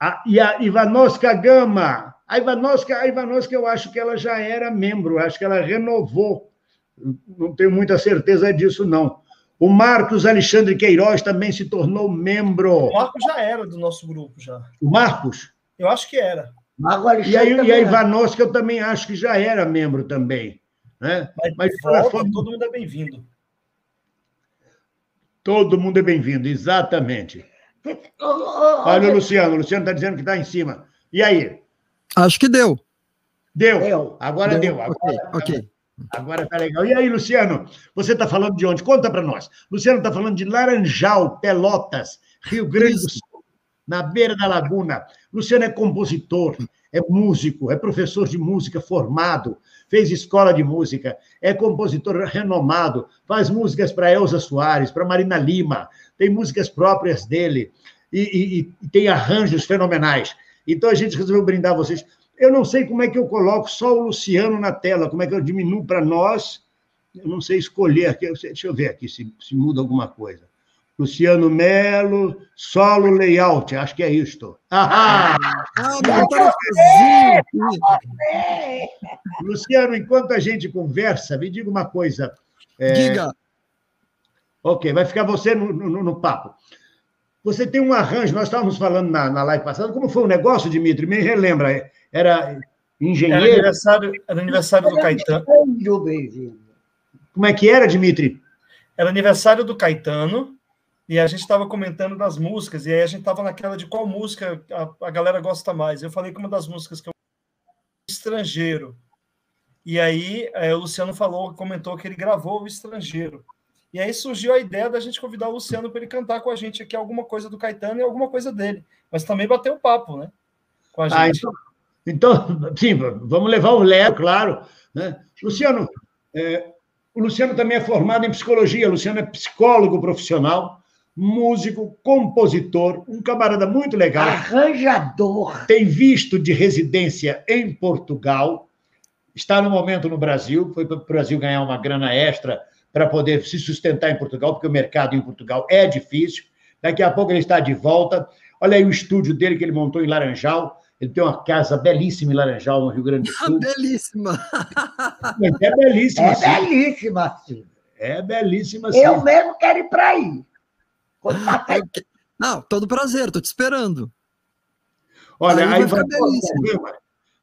A, e a Ivanoska Gama. A Ivanovska, a Ivanovska, eu acho que ela já era membro, acho que ela renovou. Não tenho muita certeza disso, não. O Marcos Alexandre Queiroz também se tornou membro. O Marcos já era do nosso grupo, já. O Marcos? Eu acho que era. E, aí, e a eu também acho que já era membro também. Né? Mas, Mas volta, foi... todo mundo é bem-vindo. Todo mundo é bem-vindo, exatamente. Olha o Luciano, o Luciano está dizendo que está em cima. E aí? Acho que deu. Deu. deu. Agora deu. deu. Agora, ok. okay. Agora tá legal. E aí, Luciano, você está falando de onde? Conta para nós. Luciano está falando de Laranjal, Pelotas, Rio Grande do Sul, na beira da laguna. Luciano é compositor, é músico, é professor de música formado, fez escola de música, é compositor renomado, faz músicas para Elza Soares, para Marina Lima, tem músicas próprias dele e, e, e tem arranjos fenomenais. Então a gente resolveu brindar vocês. Eu não sei como é que eu coloco só o Luciano na tela, como é que eu diminuo para nós. Eu não sei escolher aqui. Deixa eu ver aqui se, se muda alguma coisa. Luciano Melo, solo layout, acho que é isto. Ah, [LAUGHS] Luciano, enquanto a gente conversa, me diga uma coisa. É... Diga. Ok, vai ficar você no, no, no papo. Você tem um arranjo, nós estávamos falando na, na live passada, como foi o negócio, Dimitri? Me relembra, era engenheiro. Era aniversário, era aniversário do Caetano. Como é que era, Dimitri? Era aniversário do Caetano, e a gente estava comentando das músicas, e aí a gente estava naquela de qual música a, a galera gosta mais. Eu falei que uma das músicas que eu estrangeiro. E aí é, o Luciano falou, comentou que ele gravou o estrangeiro. E aí surgiu a ideia da gente convidar o Luciano para ele cantar com a gente aqui alguma coisa do Caetano e alguma coisa dele. Mas também bater um papo, né? Com a ah, gente. Ah, então, então, [LAUGHS] sim, vamos levar o Léo, claro. Né? Luciano, é, o Luciano também é formado em psicologia. O Luciano é psicólogo profissional, músico, compositor, um camarada muito legal. Arranjador. Tem visto de residência em Portugal. Está no momento no Brasil. Foi para o Brasil ganhar uma grana extra para poder se sustentar em Portugal, porque o mercado em Portugal é difícil. Daqui a pouco ele está de volta. Olha aí o estúdio dele que ele montou em Laranjal. Ele tem uma casa belíssima em Laranjal, no Rio Grande do [LAUGHS] Sul. belíssima. É belíssima. É sim. belíssima, sim. É belíssima, sim. Eu mesmo quero ir para aí. [LAUGHS] Não, todo prazer, tô te esperando. Olha, Aí a. Gama,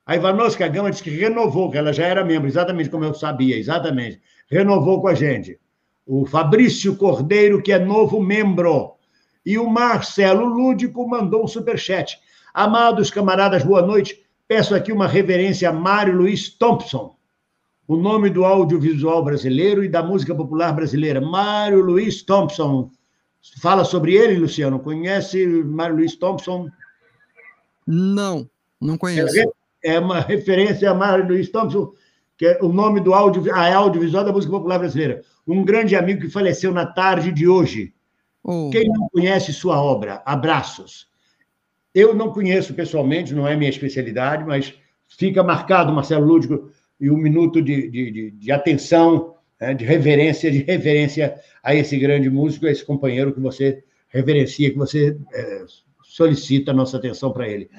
a Ivanovska Gama disse que renovou, que ela já era membro, exatamente como eu sabia, exatamente. Renovou com a gente. O Fabrício Cordeiro, que é novo membro. E o Marcelo Lúdico mandou um superchat. Amados camaradas, boa noite. Peço aqui uma reverência a Mário Luiz Thompson, o nome do audiovisual brasileiro e da música popular brasileira. Mário Luiz Thompson. Fala sobre ele, Luciano. Conhece Mário Luiz Thompson? Não, não conheço. É uma referência a Mário Luiz Thompson, que é o nome do audio, a audiovisual da música popular brasileira. Um grande amigo que faleceu na tarde de hoje. Oh, Quem não conhece sua obra, abraços. Eu não conheço pessoalmente, não é minha especialidade, mas fica marcado, Marcelo Lúdico, e um minuto de, de, de, de atenção, né, de reverência, de reverência a esse grande músico, a esse companheiro que você reverencia, que você é, solicita a nossa atenção para ele.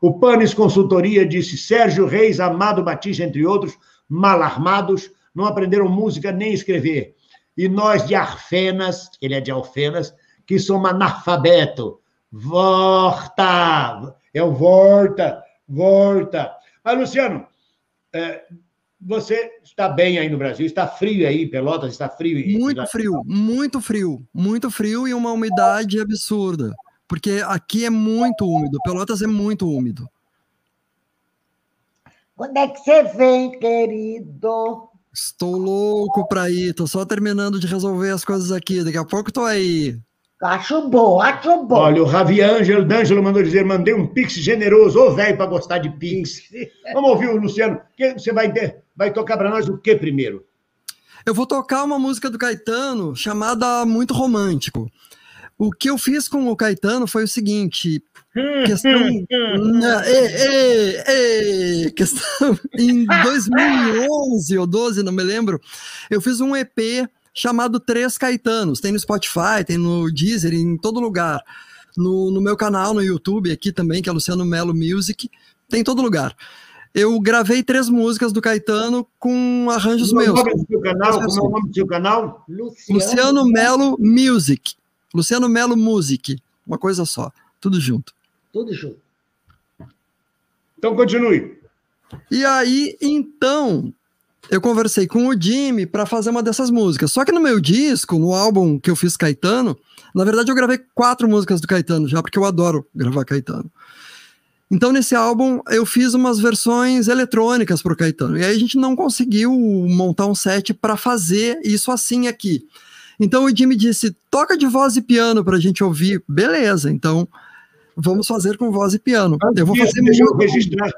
O Panis Consultoria disse: Sérgio Reis, Amado Batista, entre outros, mal armados, não aprenderam música nem escrever. E nós de Arfenas, ele é de Alfenas, que somos analfabeto. Volta! É o volta, volta. Mas, Luciano, é, você está bem aí no Brasil? Está frio aí, Pelotas? Está frio? em- muito frio, muito frio, muito frio e uma umidade absurda. Porque aqui é muito úmido, Pelotas é muito úmido. Quando é que você vem, querido? Estou louco pra ir, tô só terminando de resolver as coisas aqui. Daqui a pouco tô aí. Acho bom, acho bom. Olha, o Ravi Ângelo, D'Angelo mandou dizer, mandei um pix generoso, ô velho, para gostar de pix. Vamos ouvir o Luciano. Que você vai, ter, vai tocar para nós o que primeiro? Eu vou tocar uma música do Caetano chamada Muito Romântico. O que eu fiz com o Caetano foi o seguinte: questão. Ê, ê, ê, questão em 2011 ou 12, não me lembro, eu fiz um EP chamado Três Caetanos. Tem no Spotify, tem no Deezer, em todo lugar. No, no meu canal, no YouTube, aqui também, que é Luciano Melo Music, tem em todo lugar. Eu gravei três músicas do Caetano com arranjos é meus. nome do seu canal? Como é o nome do seu canal? Luciano, Luciano Melo Music. Luciano Melo Music. Uma coisa só. Tudo junto. Tudo junto. Então continue. E aí, então, eu conversei com o Jimmy para fazer uma dessas músicas. Só que no meu disco, no álbum que eu fiz Caetano, na verdade eu gravei quatro músicas do Caetano já, porque eu adoro gravar Caetano. Então, nesse álbum, eu fiz umas versões eletrônicas para o Caetano. E aí a gente não conseguiu montar um set para fazer isso assim aqui. Então o Jimmy disse: toca de voz e piano para a gente ouvir. Beleza, então vamos fazer com voz e piano. Eu vou fazer deixa eu registrar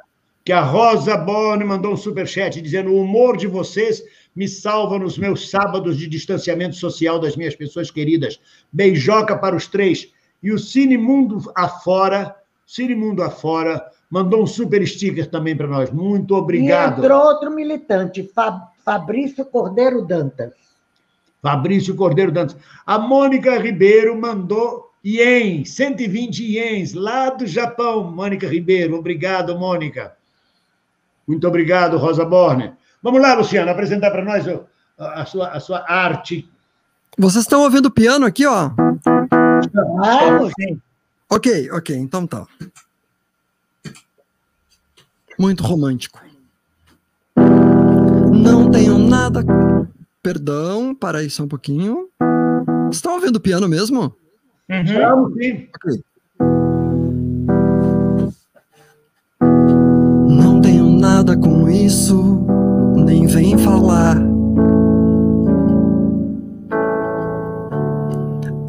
que a Rosa Borne mandou um superchat dizendo o humor de vocês me salva nos meus sábados de distanciamento social das minhas pessoas queridas. Beijoca para os três. E o Cine Mundo Afora, Cine Mundo Afora, mandou um super sticker também para nós. Muito obrigado. E entrou outro militante, Fa- Fabrício Cordeiro Dantas. Fabrício Cordeiro Dantas. A Mônica Ribeiro mandou ien, 120 ienes, lá do Japão. Mônica Ribeiro, obrigado, Mônica. Muito obrigado, Rosa Borne. Vamos lá, Luciano, apresentar para nós a, sua, a sua arte. Vocês estão ouvindo o piano aqui, ó? Vamos, Ok, ok, então tá. Muito romântico. Não tenho nada. Perdão, para aí só um pouquinho. Vocês estão ouvindo o piano mesmo? Vamos, sim. Ok. Nada com isso, nem vem falar.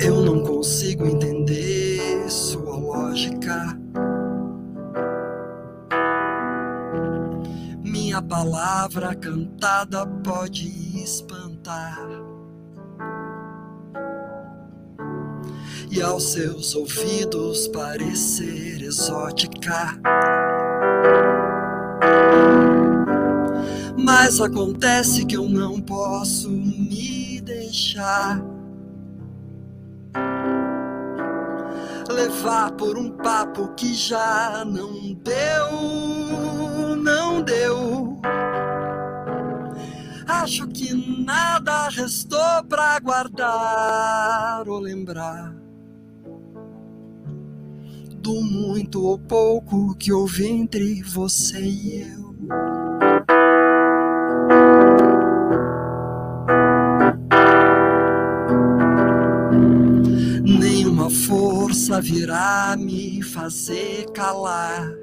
Eu não consigo entender sua lógica. Minha palavra cantada pode espantar. E aos seus ouvidos parecer exótica. Mas acontece que eu não posso me deixar levar por um papo que já não deu, não deu. Acho que nada restou pra guardar ou lembrar do muito ou pouco que houve entre você e eu. Força virá me fazer calar.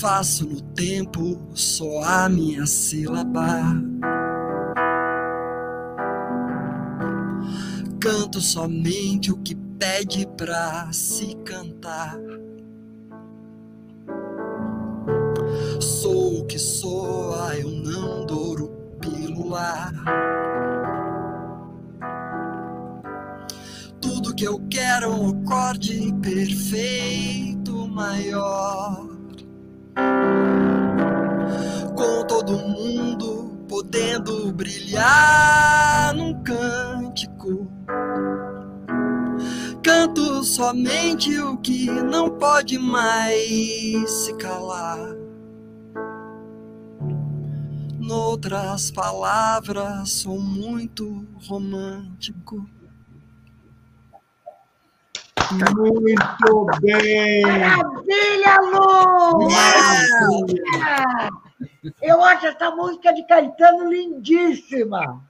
Faço no tempo só a minha sílaba. Canto somente o que pede pra se cantar. Sou o que soa, eu não douro pílula. Eu quero um acorde perfeito maior. Com todo mundo podendo brilhar num cântico. Canto somente o que não pode mais se calar. Noutras palavras, sou muito romântico. Muito bem! Maravilha, Lu! Maravilha! Eu acho essa música de Caetano lindíssima.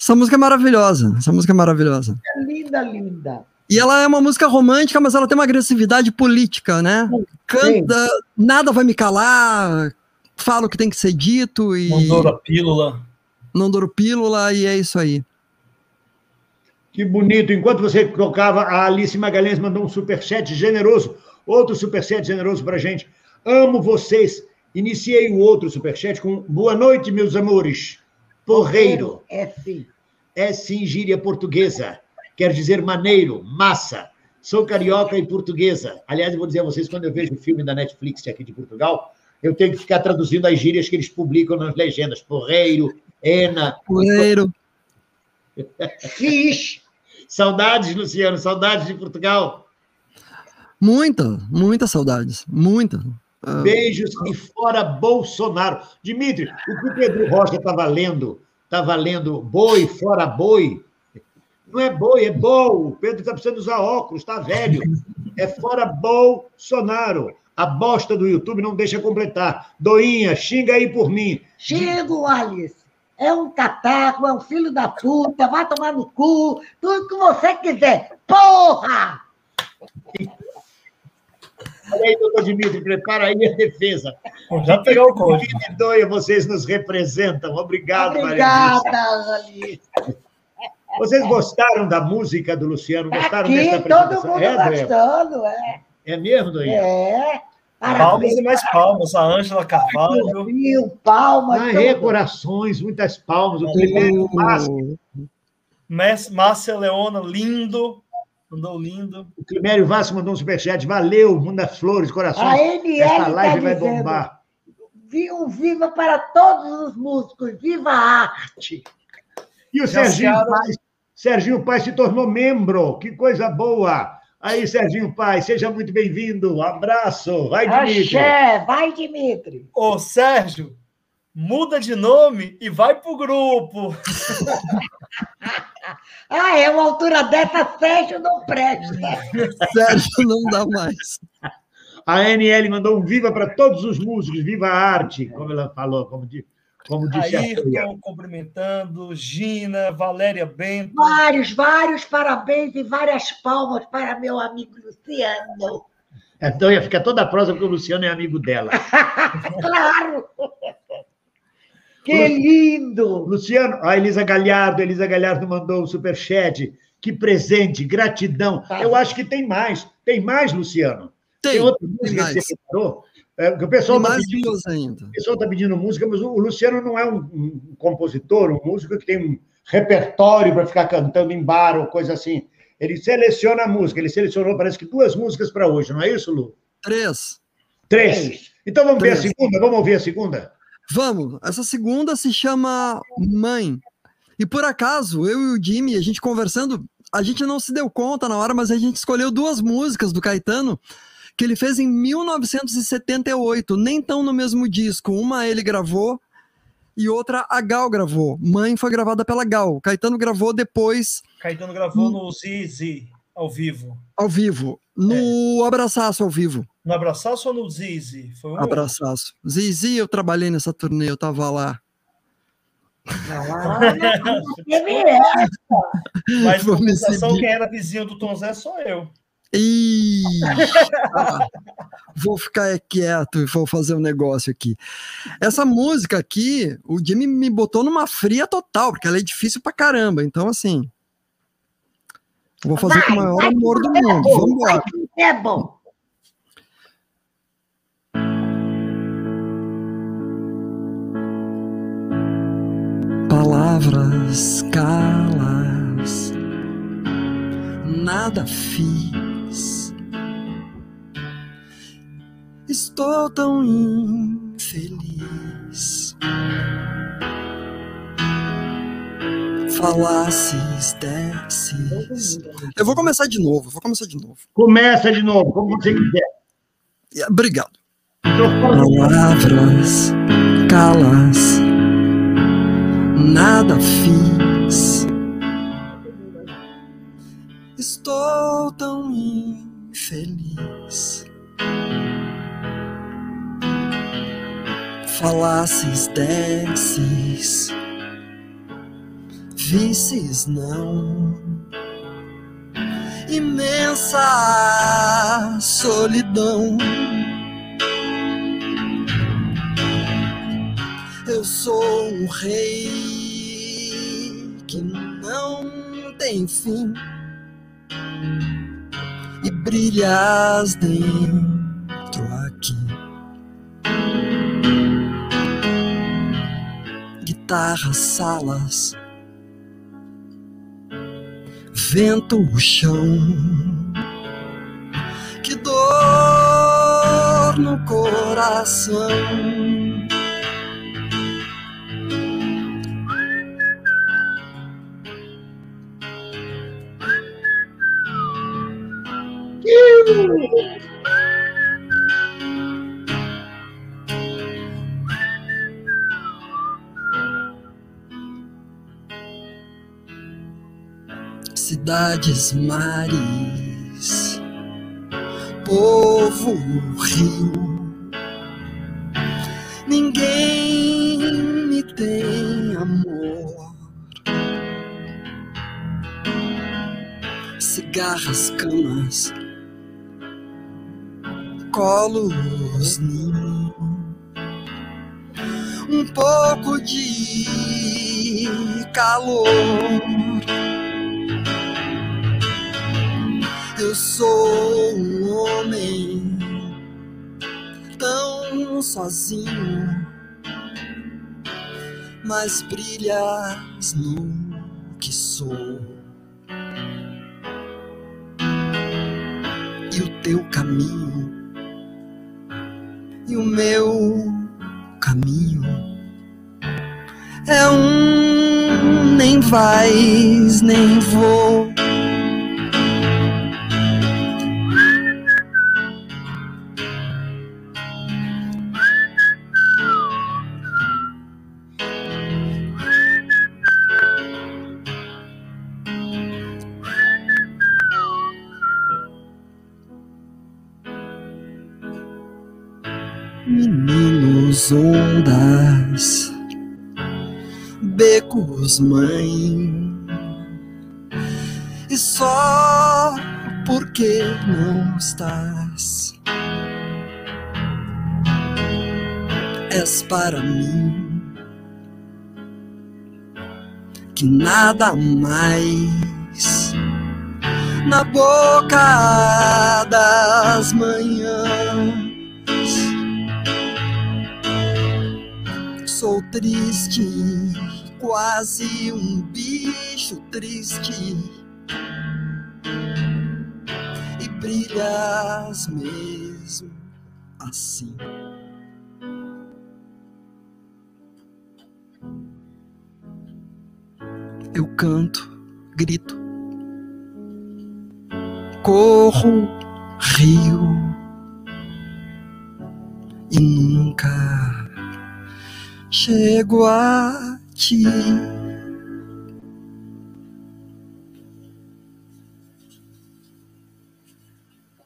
Essa música é maravilhosa. Essa música é maravilhosa. É linda, linda. E ela é uma música romântica, mas ela tem uma agressividade política, né? Canta, nada vai me calar, fala o que tem que ser dito e. Não douro a pílula. Não douro pílula e é isso aí. Que bonito. Enquanto você tocava, a Alice Magalhães mandou um superchat generoso. Outro superchat generoso pra gente. Amo vocês. Iniciei o outro superchat com boa noite, meus amores. Porreiro. É sim. É sim gíria portuguesa. Quer dizer maneiro, massa. Sou carioca e portuguesa. Aliás, eu vou dizer a vocês, quando eu vejo o filme da Netflix aqui de Portugal, eu tenho que ficar traduzindo as gírias que eles publicam nas legendas. Porreiro, Ena. Porreiro. [LAUGHS] Fiz. Saudades, Luciano, saudades de Portugal. Muita, muitas saudades. Muita. Ah, Beijos e fora Bolsonaro. Dimitri, o que o Pedro Rocha estava lendo, estava lendo boi, fora boi. Não é boi, é bol. O Pedro está precisando usar óculos, está velho. É fora Bolsonaro. A bosta do YouTube não deixa completar. Doinha, xinga aí por mim. Xingo, Alice. É um catarro, é um filho da puta, vai tomar no cu, tudo que você quiser. Porra! Olha aí, doutor Dimitri, prepara aí a defesa. Já pegou o código. Que doia, vocês nos representam. Obrigado, Maria Alice. Obrigada, Alice. Vocês gostaram da música do Luciano? Gostaram dessa Aqui, todo apresentação? mundo É, gostando, é. É mesmo, Doinha? É. Palmas e mais palmas. A Ângela Carvalho. Viu, palmas. Todo é, mundo. corações, muitas palmas. O primeiro Vasco, Mess- Márcia Leona, lindo. Mandou lindo. o Climério Vasco mandou um superchat. Valeu, Manda Flores, corações. A NL Essa tá live vai dizendo, bombar. um viva para todos os músicos, viva a arte. E o Já Serginho Paz, Serginho Paz se tornou membro. Que coisa boa. Aí, Serginho Paz, seja muito bem-vindo. Um abraço. Vai, Dimitri. Axé, vai, Dimitri. Ô, Sérgio, muda de nome e vai pro grupo. [LAUGHS] Ah, é uma altura dessa, Sérgio não presta. [LAUGHS] Sérgio não dá mais. A NL mandou um viva para todos os músicos. Viva a arte, como ela falou, como, di- como disse. Ayrton cumprimentando, Gina, Valéria Bento. Vários, vários parabéns e várias palmas para meu amigo Luciano. Então ia ficar toda a prosa porque o Luciano é amigo dela. [LAUGHS] Claro! Que lindo! Luciano, a Elisa Galhardo, Elisa Galhardo mandou um superchat. Que presente, gratidão. Tá. Eu acho que tem mais. Tem mais, Luciano? Tem, outra tem música que mais. você? É, o pessoal está mais pedindo, ainda. o pessoal tá pedindo música, mas o Luciano não é um, um compositor, um músico que tem um repertório para ficar cantando em bar ou coisa assim. Ele seleciona a música. Ele selecionou, parece que duas músicas para hoje, não é isso, Lu? Três. Três. Três. Então vamos ver a Três. segunda? Vamos ouvir a segunda? Vamos. Essa segunda se chama Mãe. E por acaso, eu e o Jimmy, a gente conversando, a gente não se deu conta na hora, mas a gente escolheu duas músicas do Caetano que ele fez em 1978, nem tão no mesmo disco. Uma ele gravou e outra a Gal gravou. Mãe foi gravada pela Gal. Caetano gravou depois. Caetano gravou no Zizi ao vivo. Ao vivo. No é. Abraçaço ao vivo. No Abraçaço ou no Zizi? Foi um Abraçaço. Zizi, eu trabalhei nessa turnê, eu tava lá. Ah, Mas a quem era vizinho do Tom Zé sou eu. E ah, [LAUGHS] vou ficar quieto e vou fazer um negócio aqui. Essa música aqui, o Jimmy me botou numa fria total, porque ela é difícil pra caramba. Então, assim, vou fazer vai, com o maior amor do mundo. Vamos embora. É bom. Palavras calas, nada fiz Estou tão infeliz. Falasses, desces. Eu vou começar de novo, vou começar de novo. Começa de novo, como você quiser. Obrigado. Palavras, calas, nada fiz. Estou tão infeliz. Falasses, desces, vices não. Imensa solidão. Eu sou um rei que não tem fim e brilhas dentro aqui. Guitarras, salas, vento, o chão. Que dor no coração. Cidades, mares, povo, rio. Ninguém me tem amor. Cigarras, camas, colos, ninho. Um pouco de calor Eu sou um homem tão sozinho, mas brilhas no que sou. E o teu caminho, e o meu caminho é um nem vais nem vou. Mãe, e só porque não estás, és para mim que nada mais. Na boca das manhãs. Sou triste, quase um bicho triste. E brilhas mesmo assim. Eu canto, grito, corro, rio. E nunca chego a ti.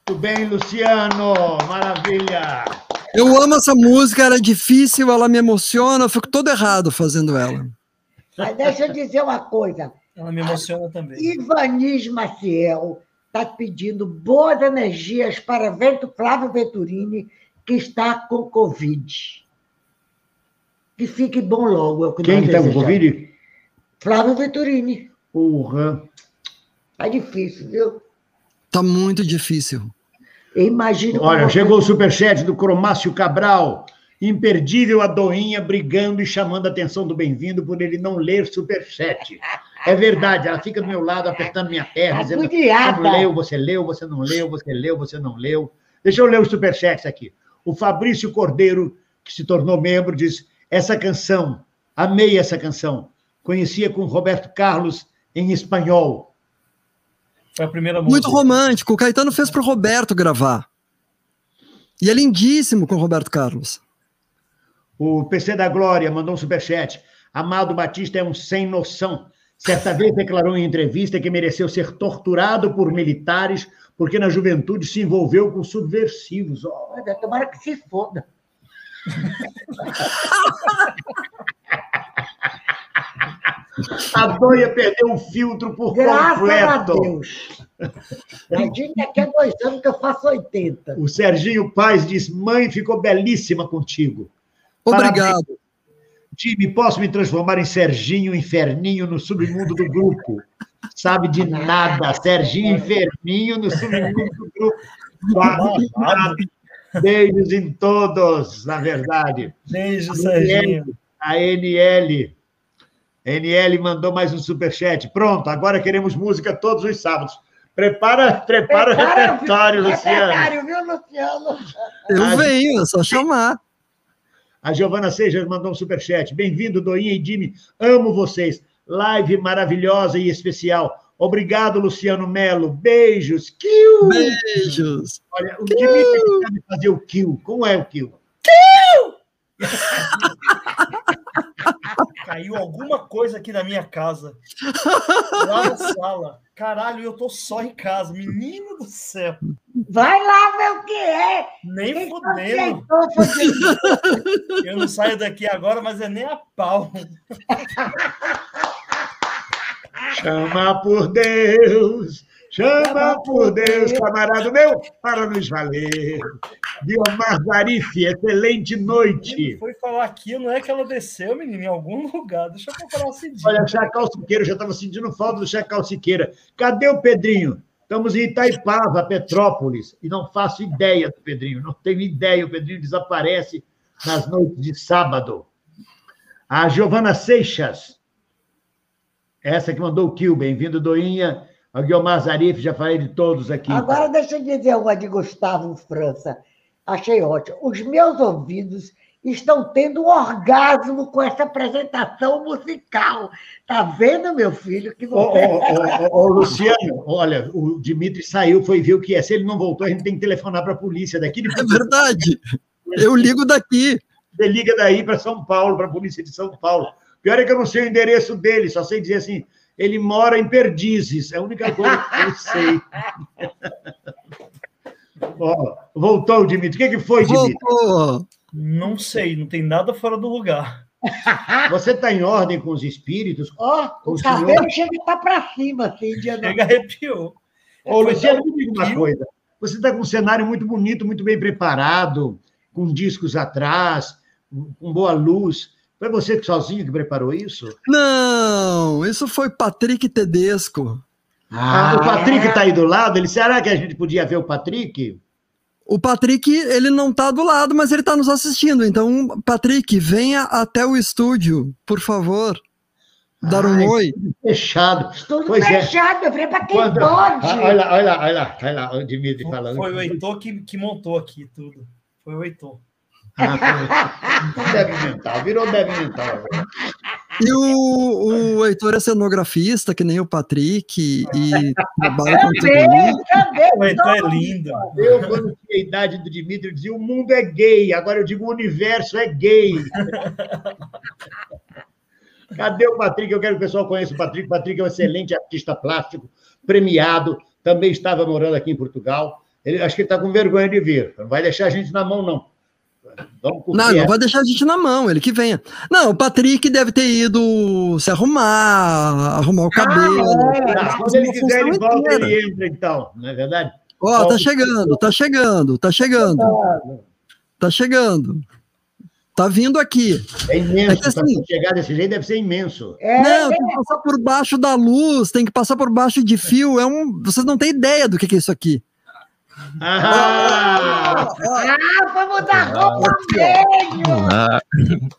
Muito bem, Luciano, maravilha. Eu amo essa música, era difícil, ela me emociona, eu fico todo errado fazendo ela. Mas deixa eu dizer uma coisa. Ela me emociona também. Ivanis Maciel está pedindo boas energias para Vento Flávio Venturini, que está com Covid. Que fique bom logo. É o que Quem está com. Covid? Flávio Venturini. Porra. Tá difícil, viu? Tá muito difícil. Eu imagino. Olha, chegou o superchat do Cromácio Cabral. Imperdível a Doinha brigando e chamando a atenção do bem-vindo por ele não ler superchat. É verdade, ela fica do meu lado apertando minha perna, dizendo: você não leu, você leu, você não leu, você leu, você não leu. Deixa eu ler os superchats aqui. O Fabrício Cordeiro, que se tornou membro, diz: essa canção, amei essa canção. Conhecia com Roberto Carlos em espanhol. Foi a primeira Muito música. romântico. O Caetano fez pro Roberto gravar. E é lindíssimo com o Roberto Carlos. O PC da Glória mandou um superchat. Amado Batista é um sem noção. Certa vez declarou em entrevista que mereceu ser torturado por militares porque na juventude se envolveu com subversivos. Olha, Tomara que se foda. [LAUGHS] A doia perdeu o filtro por Graças a completo. Deus. Imagina daqui a dois anos que eu faço 80. O Serginho Paz diz: Mãe, ficou belíssima contigo. Obrigado. Time, posso me transformar em Serginho Inferninho no submundo do grupo? Sabe de nada. Serginho Inferninho no submundo do grupo. Sabe de nada. Beijos em todos, na verdade. Beijo, Serginho. A NL. NL mandou mais um superchat. Pronto, agora queremos música todos os sábados. Prepara, prepara o repertório, [LAUGHS] Luciano. Repertório, viu, Luciano? Eu venho, é só chamar. A Giovana Sejas mandou um superchat. Bem-vindo, Doinha e Jimmy. Amo vocês. Live maravilhosa e especial. Obrigado, Luciano Melo. Beijos. Kill. Beijos. Olha, o Jimmy sabe fazer o kill. Como é o kill? Caiu alguma coisa aqui na minha casa. Lá na sala. Caralho, eu tô só em casa. Menino do céu. Vai lá ver o que é. Nem Quem fudendo. Eu não saio daqui agora, mas é nem a pau. Chama por Deus. Chama por Deus, camarada meu, para nos valer. Guilmar Zarif, excelente Ele noite. foi falar aqui, não é que ela desceu, menino, em algum lugar. Deixa eu procurar o cedinho. Olha, Chacal Siqueira, eu já estava sentindo falta do Chacal Siqueira. Cadê o Pedrinho? Estamos em Itaipava, Petrópolis, e não faço ideia do Pedrinho, não tenho ideia. O Pedrinho desaparece nas noites de sábado. A Giovana Seixas, essa que mandou o kill, bem-vindo, Doinha. A Guilmar Zarif, já falei de todos aqui. Agora deixa eu dizer uma de Gustavo França. Achei ótimo. Os meus ouvidos estão tendo um orgasmo com essa apresentação musical. Tá vendo, meu filho? Que Ô, você... ô, ô, ô, ô, Luciano, olha, o Dimitri saiu, foi ver o que é. Se ele não voltou, a gente tem que telefonar para a polícia daqui. É Depois verdade. Eu ligo daqi. você liga daí para São Paulo, para a polícia de São Paulo. Pior é que eu não sei o endereço dele, só sei dizer assim, ele mora em Perdizes, é a única coisa que eu sei. [LAUGHS] Ó, voltou, Dimitri. O que, que foi, Dimitri? Voltou. Não sei, não tem nada fora do lugar. [LAUGHS] Você está em ordem com os espíritos? Ó, o O cabelo chega a estar para cima, assim, dia da- Chega, arrepiou. Ô, Luciano, me diga uma coisa. Você está com um cenário muito bonito, muito bem preparado, com discos atrás, com boa luz. Foi você que sozinho que preparou isso? Não, isso foi Patrick Tedesco. Ah, o Patrick é? está aí do lado. Ele, será que a gente podia ver o Patrick? O Patrick, ele não tá do lado, mas ele tá nos assistindo. Então, Patrick, venha até o estúdio, por favor. Dar um Ai, oi. Fechado. Tudo Pois é. fechado, meu filho, para quem Quando- pode. Ah, Olha, lá, olha, lá, olha, lá, olha lá, o Dimitri falando. Foi o Heitor que, que montou aqui tudo. Foi o Heitor. Ah, foi. Deve mental, virou deve mental. E o, o Heitor é cenografista, que nem o Patrick, e trabalha com tudo isso. O Heitor é lindo. Eu, quando tinha a idade do Dimitri, eu dizia o mundo é gay, agora eu digo o universo é gay. Cadê o Patrick? Eu quero que o pessoal conheça o Patrick. O Patrick é um excelente artista plástico, premiado, também estava morando aqui em Portugal. Ele, acho que ele está com vergonha de vir. Não vai deixar a gente na mão, não. Não, não vai deixar a gente na mão, ele que venha. Não, o Patrick deve ter ido se arrumar, arrumar o ah, cabelo. Ah, é. Quando ele quiser, ele volta e ele entra, então, não é verdade? Ó, oh, tá chegando, tá chegando, tá chegando. Tá chegando. Tá vindo aqui. É imenso. É que, assim, chegar desse jeito deve ser imenso. É, não, tem que passar por baixo da luz, tem que passar por baixo de fio. É um, vocês não têm ideia do que é isso aqui. Ah, ah vamos dar roupa vermelho! Ah.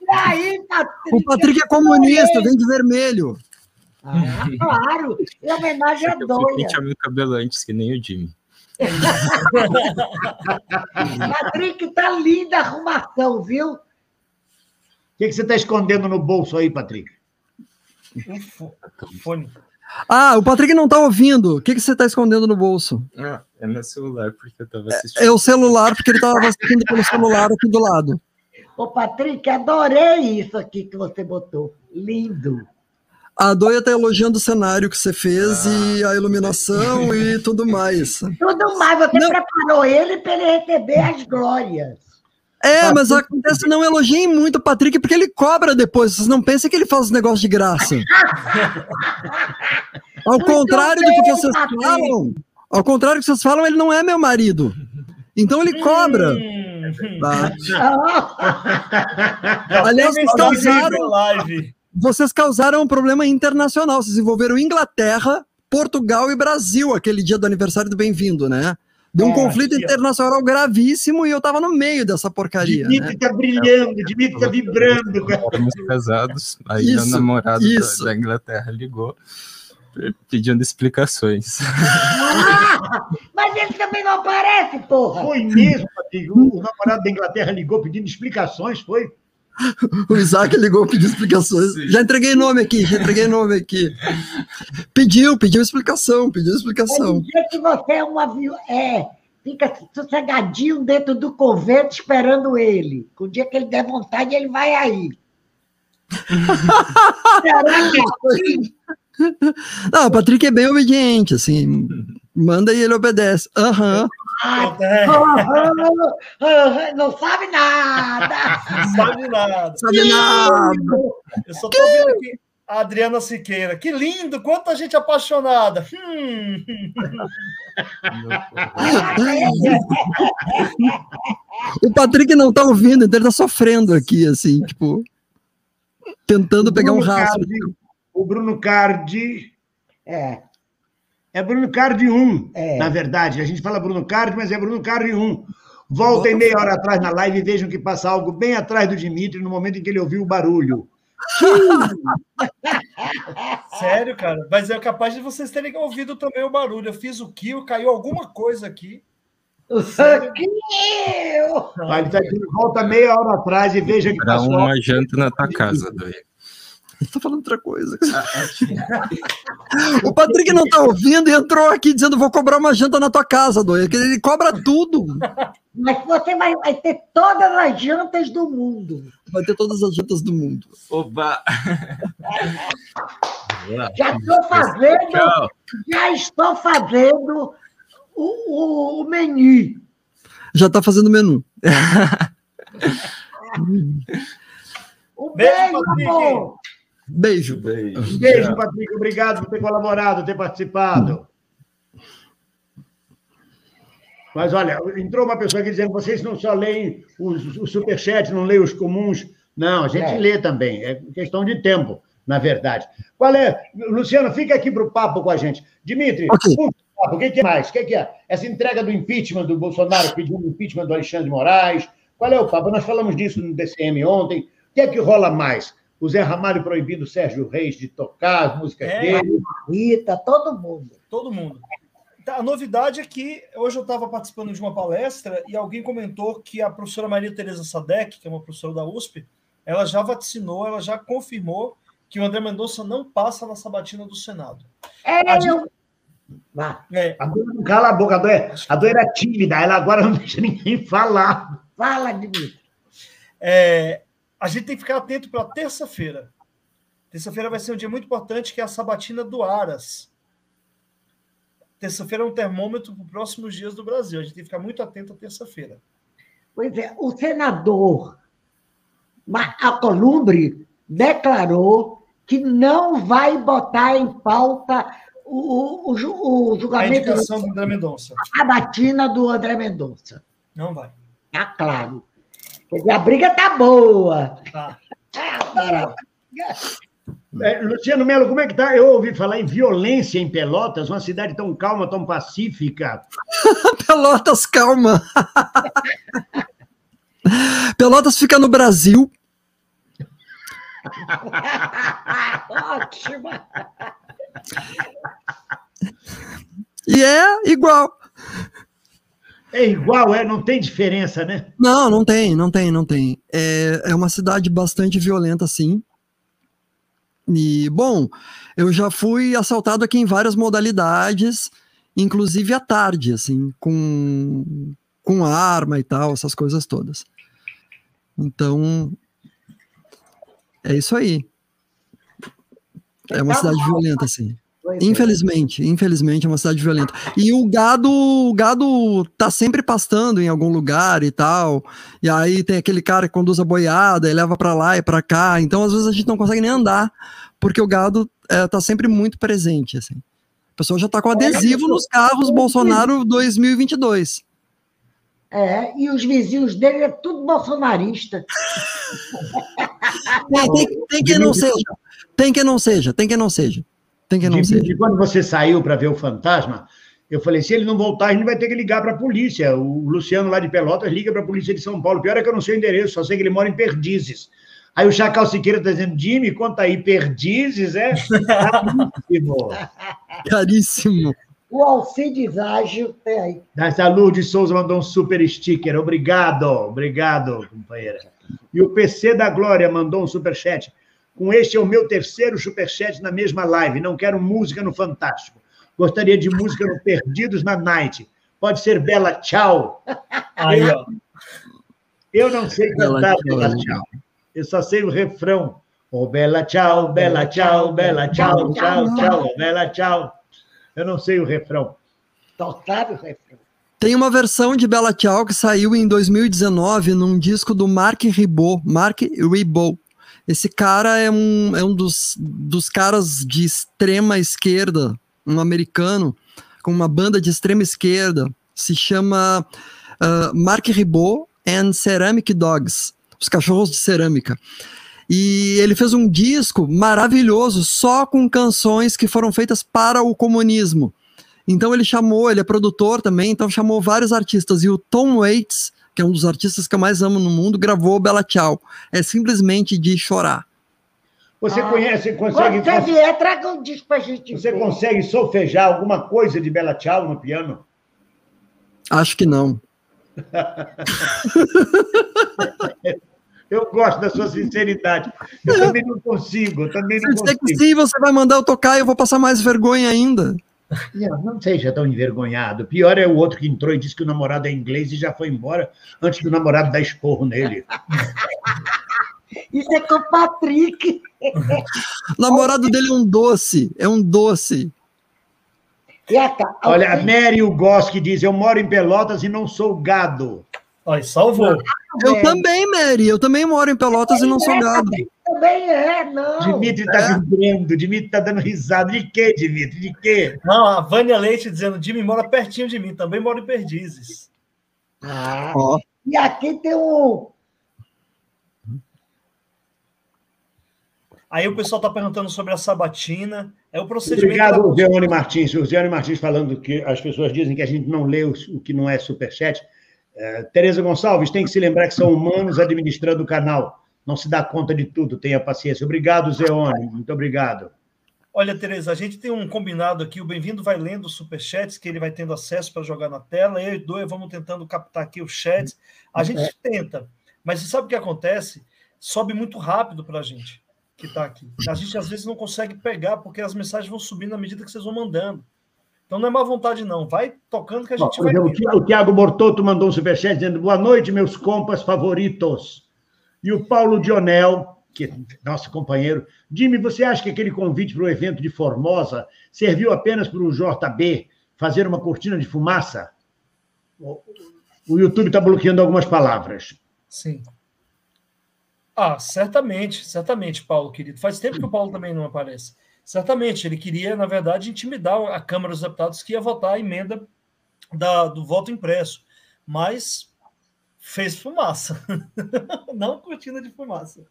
aí, Patrick? O Patrick é comunista, vem de vermelho. Ah, claro, é homenagem a Dóia. Eu meu cabelo antes, que nem o Jimmy. Patrick, tá linda a arrumação, viu? O que, que você está escondendo no bolso aí, Patrick? Fone. Ah, o Patrick não está ouvindo. O que, que você está escondendo no bolso? Ah, é meu celular, porque eu estava assistindo. É, é, o celular, porque ele estava assistindo pelo celular aqui do lado. Ô, Patrick, adorei isso aqui que você botou. Lindo. A Doia está elogiando o cenário que você fez ah. e a iluminação e tudo mais. Tudo mais, você não. preparou ele para ele receber as glórias. É, mas acontece, não elogiem muito o Patrick, porque ele cobra depois. Vocês não pensem que ele faz os negócios de graça. [LAUGHS] ao contrário do que vocês falam, ao contrário do que vocês falam, ele não é meu marido. Então ele cobra. Hum. Tá? [LAUGHS] Aliás, vocês causaram, vocês causaram um problema internacional. Vocês envolveram Inglaterra, Portugal e Brasil aquele dia do aniversário do Bem-vindo, né? de um é, conflito internacional gravíssimo e eu tava no meio dessa porcaria. Dimitri né? tá brilhando, Dimitri tá vibrando. Éramos casados, aí isso, o namorado da, da, Inglaterra ligou pedindo explicações. Ah, [LAUGHS] mas ele também não aparece, porra! Foi mesmo, Patrick. O namorado da Inglaterra ligou pedindo explicações, foi? O Isaac ligou pediu explicações. Sim. Já entreguei nome aqui, já entreguei nome aqui. Pediu, pediu explicação, pediu explicação. Dizer que você é um avião. É, fica sossegadinho dentro do convento esperando ele. O dia que ele der vontade, ele vai aí. [LAUGHS] Será que é assim? Não, o Patrick é bem obediente, assim. Manda e ele obedece. Aham. Uhum. não sabe nada. Não sabe nada. Sabe nada. Eu só tô vendo aqui a Adriana Siqueira. Que lindo, quanta gente apaixonada. Hum. o Patrick não tá ouvindo, então ele tá sofrendo aqui, assim, tipo, tentando pegar um rastro. O Bruno Cardi. É. É Bruno Cardi 1, é. na verdade. A gente fala Bruno Cardi, mas é Bruno Cardi 1. Voltem meia hora atrás na live e vejam que passa algo bem atrás do Dimitri no momento em que ele ouviu o barulho. [LAUGHS] Sério, cara? Mas é capaz de vocês terem ouvido também o barulho. Eu fiz o kill, caiu alguma coisa aqui. O kill! Tá volta meia hora atrás e veja que passou. uma janta na tua casa, Doi. Tá falando outra coisa. [LAUGHS] o Patrick não tá ouvindo e entrou aqui dizendo: vou cobrar uma janta na tua casa, doido. Ele cobra tudo. Mas você vai, vai ter todas as jantas do mundo. Vai ter todas as jantas do mundo. Oba! já estou fazendo, já estou fazendo o, o, o menu. Já está fazendo o menu. [LAUGHS] um beijo, beijo amor. Beijo. Beijo, Beijo Patrick. Obrigado por ter colaborado, ter participado. Mas olha, entrou uma pessoa aqui dizendo vocês não só leem os, os superchats, não leem os comuns. Não, a gente é. lê também. É questão de tempo, na verdade. Qual é? Luciano, fica aqui para o papo com a gente. Dimitri, okay. o que, é mais? O que, que é? Essa entrega do impeachment do Bolsonaro pedindo impeachment do Alexandre de Moraes. Qual é o papo? Nós falamos disso no DCM ontem. O que é que rola mais? O Zé Ramalho proibindo o Sérgio Reis de tocar as músicas é, dele. Rita, todo mundo. Todo mundo. Tá, a novidade é que hoje eu estava participando de uma palestra e alguém comentou que a professora Maria Tereza Sadek, que é uma professora da USP, ela já vaticinou, ela já confirmou que o André Mendonça não passa na sabatina do Senado. É, a gente... é. A Dor não cala a boca, a Dor, é, a Dor era tímida, ela agora [LAUGHS] não deixa ninguém falar. Fala, Dimitri. É, a gente tem que ficar atento para terça-feira. Terça-feira vai ser um dia muito importante, que é a sabatina do Aras. Terça-feira é um termômetro para os próximos dias do Brasil. A gente tem que ficar muito atento à terça-feira. Pois é, o senador Alcolumbre declarou que não vai botar em pauta o, o, o julgamento. A do André Mendonça. A batina do André Mendonça. Não vai. Tá claro. A briga tá boa. Tá. É, Luciano Melo, como é que tá? Eu ouvi falar em violência em Pelotas, uma cidade tão calma, tão pacífica. [LAUGHS] Pelotas, calma. Pelotas fica no Brasil. Ótima. E é igual. É igual, é? Não tem diferença, né? Não, não tem, não tem, não tem. É, é uma cidade bastante violenta, sim. E, bom, eu já fui assaltado aqui em várias modalidades, inclusive à tarde, assim, com, com arma e tal, essas coisas todas. Então, é isso aí. É uma cidade violenta, assim. Infelizmente, infelizmente é uma cidade violenta. E o gado, o gado tá sempre pastando em algum lugar e tal. E aí tem aquele cara que conduz a boiada e leva para lá e para cá. Então às vezes a gente não consegue nem andar, porque o gado é, tá sempre muito presente, assim. O pessoal já tá com adesivo nos carros Bolsonaro 2022. É, e os vizinhos dele é tudo bolsonarista. [LAUGHS] É, tem, tem que não seja. Tem que não seja, tem que não seja. Tem que não de. De quando você saiu para ver o fantasma, eu falei: se ele não voltar, a gente vai ter que ligar para a polícia. O Luciano lá de Pelotas liga para a polícia de São Paulo. Pior é que eu não sei o endereço, só sei que ele mora em Perdizes. Aí o Chacal Siqueira está dizendo: Jimmy, conta aí, Perdizes é caríssimo. [LAUGHS] Caríssimo. O Alcides Ágil tem aí. A Lourdes Souza mandou um super sticker. Obrigado, obrigado, companheira. E o PC da Glória mandou um super chat. Com este é o meu terceiro superchat na mesma live. Não quero música no Fantástico. Gostaria de música no Perdidos na Night. Pode ser Bela Tchau. Aí, ó. Eu não sei cantar Bela, Bela Tchau. Eu só sei o refrão. Oh, Bela Tchau, Bela Tchau, Bela Tchau, Tchau, Tchau, oh, Bela Tchau. Eu não sei o refrão. Sabe o refrão. Tem uma versão de Bela Tchau que saiu em 2019 num disco do Mark Ribot, Mark Ribot. Esse cara é um, é um dos, dos caras de extrema esquerda, um americano, com uma banda de extrema esquerda, se chama uh, Mark Ribot and Ceramic Dogs, os cachorros de cerâmica. E ele fez um disco maravilhoso só com canções que foram feitas para o comunismo. Então ele chamou, ele é produtor também, então chamou vários artistas. E o Tom Waits, que é um dos artistas que eu mais amo no mundo, gravou Bela Tchau. É simplesmente de chorar. Você ah, conhece, consegue. Quando você vier, traga um disco pra gente. Você ver. consegue solfejar alguma coisa de Bela Tchau no piano? Acho que não. [LAUGHS] Eu gosto da sua sinceridade. Eu também não consigo. Eu também não Se consigo. sim, você vai mandar eu tocar e eu vou passar mais vergonha ainda. Não, não seja tão envergonhado. Pior é o outro que entrou e disse que o namorado é inglês e já foi embora antes do namorado dar esporro nele. [LAUGHS] Isso é com o Patrick. O [LAUGHS] namorado dele é um doce, é um doce. Olha, a Mary Ugoski diz: Eu moro em Pelotas e não sou gado. Olha, salvou. Eu também, Mary. Eu também moro em Pelotas e não sou gado. Também é, não. Dimitri está é. vibrando, Dimitri está dando risada. De quê, Dimitri? De quê? Não, a Vânia Leite dizendo: Jimmy mora pertinho de mim, também mora em Perdizes. Ah, oh. E aqui tem um. Aí o pessoal está perguntando sobre a sabatina. É o procedimento. Obrigado, da... Zeone Martins. O Zeone Martins falando que as pessoas dizem que a gente não lê o que não é superchat. É, Tereza Gonçalves, tem que se lembrar que são humanos administrando o canal. Não se dá conta de tudo, tenha paciência. Obrigado, Zeone. Muito obrigado. Olha, Tereza, a gente tem um combinado aqui. O Bem-vindo vai lendo os superchats que ele vai tendo acesso para jogar na tela. Eu e Doia vamos tentando captar aqui os chats. A gente é. tenta, mas você sabe o que acontece? Sobe muito rápido para a gente. que está aqui. A gente às vezes não consegue pegar porque as mensagens vão subindo à medida que vocês vão mandando. Então não é má vontade, não. Vai tocando que a gente Bom, vai. O Tiago Bortoto mandou um superchat dizendo: boa noite, meus compas favoritos. E o Paulo Dionel, que é nosso companheiro. Jimmy, você acha que aquele convite para o evento de Formosa serviu apenas para o JB fazer uma cortina de fumaça? O YouTube está bloqueando algumas palavras. Sim. Ah, certamente, certamente, Paulo, querido. Faz tempo que o Paulo também não aparece. Certamente, ele queria, na verdade, intimidar a Câmara dos Deputados que ia votar a emenda da, do voto impresso. Mas fez fumaça. [LAUGHS] não cortina de fumaça.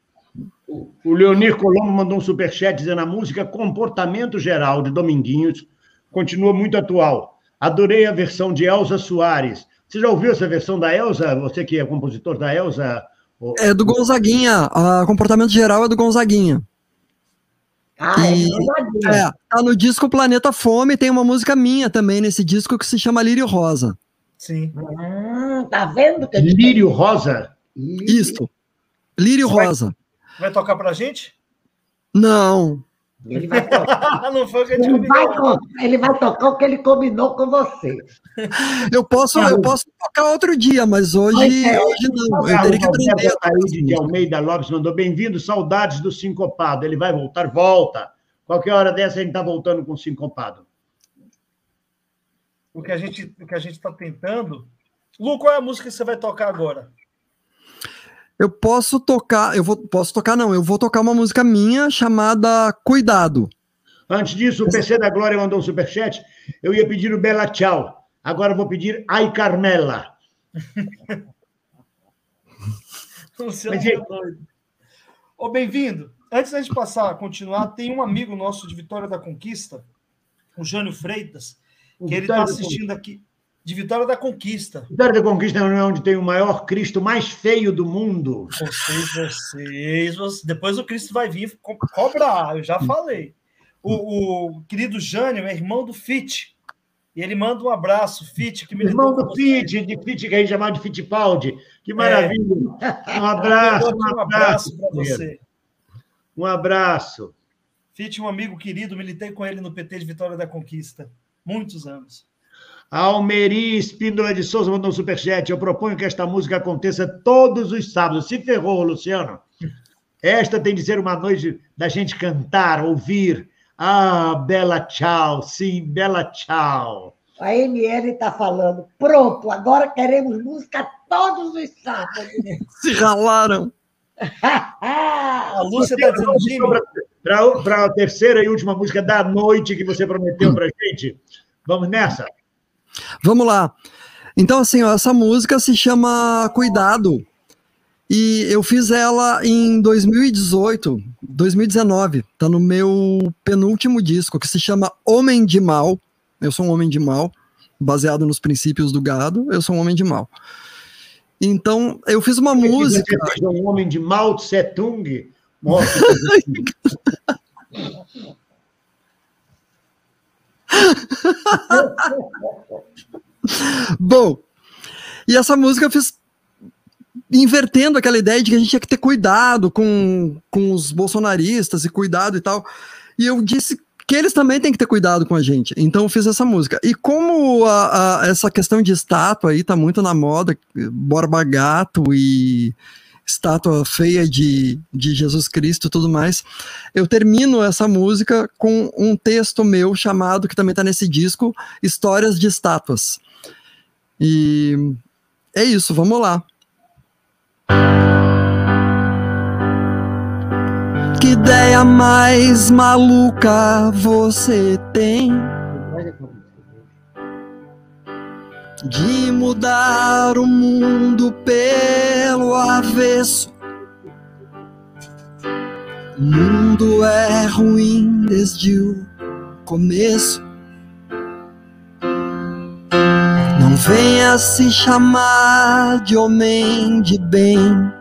O Leonir Colombo mandou um superchat dizendo a música Comportamento Geral de Dominguinhos continua muito atual. Adorei a versão de Elza Soares. Você já ouviu essa versão da Elza? Você que é compositor da Elza? É do Gonzaguinha. O comportamento geral é do Gonzaguinha. Ah, é e, é, é, tá no disco Planeta Fome, tem uma música minha também nesse disco que se chama Lírio Rosa. Sim. Tá vendo? Que Lírio Rosa? Isso. Lírio Você Rosa. Vai, vai tocar pra gente? Não. Ele vai tocar. [LAUGHS] Não foi o que a gente ele, vai, ele vai tocar o que ele combinou com você. [LAUGHS] Eu posso, eu posso tocar outro dia, mas hoje, é, hoje não. Eu teria que aprender. Aí de Almeida Lopes mandou bem-vindo, saudades do sincopado. Ele vai voltar, volta. Qualquer hora dessa a gente está voltando com o sincopado. O que a gente o que a gente está tentando. Lu, qual é a música que você vai tocar agora? Eu posso tocar, eu vou, posso tocar não, eu vou tocar uma música minha chamada Cuidado. Antes disso, o PC da Glória mandou um superchat. Eu ia pedir o Bela Tchau. Agora vou pedir Ai Carmela. [LAUGHS] Mas, é Ô, bem-vindo. Antes da gente passar a continuar, tem um amigo nosso de Vitória da Conquista, o Jânio Freitas, que ele está assistindo aqui de Vitória da Conquista. Vitória da Conquista é onde tem o maior Cristo mais feio do mundo. Vocês, vocês, vocês depois o Cristo vai vir co cobrar, eu já falei. O, o querido Jânio é irmão do Fit. E ele manda um abraço, Fit, que me Irmão do Fit, de Fit que a gente chamava de Fittipaldi. Que maravilha. É. Um abraço, um abraço para você. Um abraço. Fit, um amigo querido, militei com ele no PT de Vitória da Conquista. Muitos anos. Almeri Espíndola de Souza mandou um superchat. Eu proponho que esta música aconteça todos os sábados. Se ferrou, Luciano. Esta tem de ser uma noite da gente cantar, ouvir. Ah, bela tchau. Sim, bela tchau. A ML está falando. Pronto, agora queremos música todos os sábados. [LAUGHS] Se ralaram. [LAUGHS] a Lúcia está dizendo. Para a terceira e última música da noite que você prometeu para gente. Vamos nessa? Vamos lá. Então, assim, ó, essa música se chama Cuidado. E eu fiz ela em 2018, 2019. Tá no meu penúltimo disco, que se chama Homem de Mal. Eu sou um homem de mal, baseado nos princípios do gado. Eu sou um homem de mal. Então, eu fiz uma música. Você um homem de Mao Tse Tung? [LAUGHS] [LAUGHS] Bom, e essa música eu fiz invertendo aquela ideia de que a gente tinha que ter cuidado com, com os bolsonaristas e cuidado e tal. E eu disse que eles também têm que ter cuidado com a gente. Então eu fiz essa música. E como a, a, essa questão de estátua aí tá muito na moda, Borba Gato e estátua feia de, de Jesus Cristo e tudo mais. Eu termino essa música com um texto meu chamado, que também está nesse disco, Histórias de Estátuas. E é isso, vamos lá. Que ideia mais maluca você tem? De mudar o mundo pelo avesso. O mundo é ruim desde o começo. Não venha se chamar de homem de bem.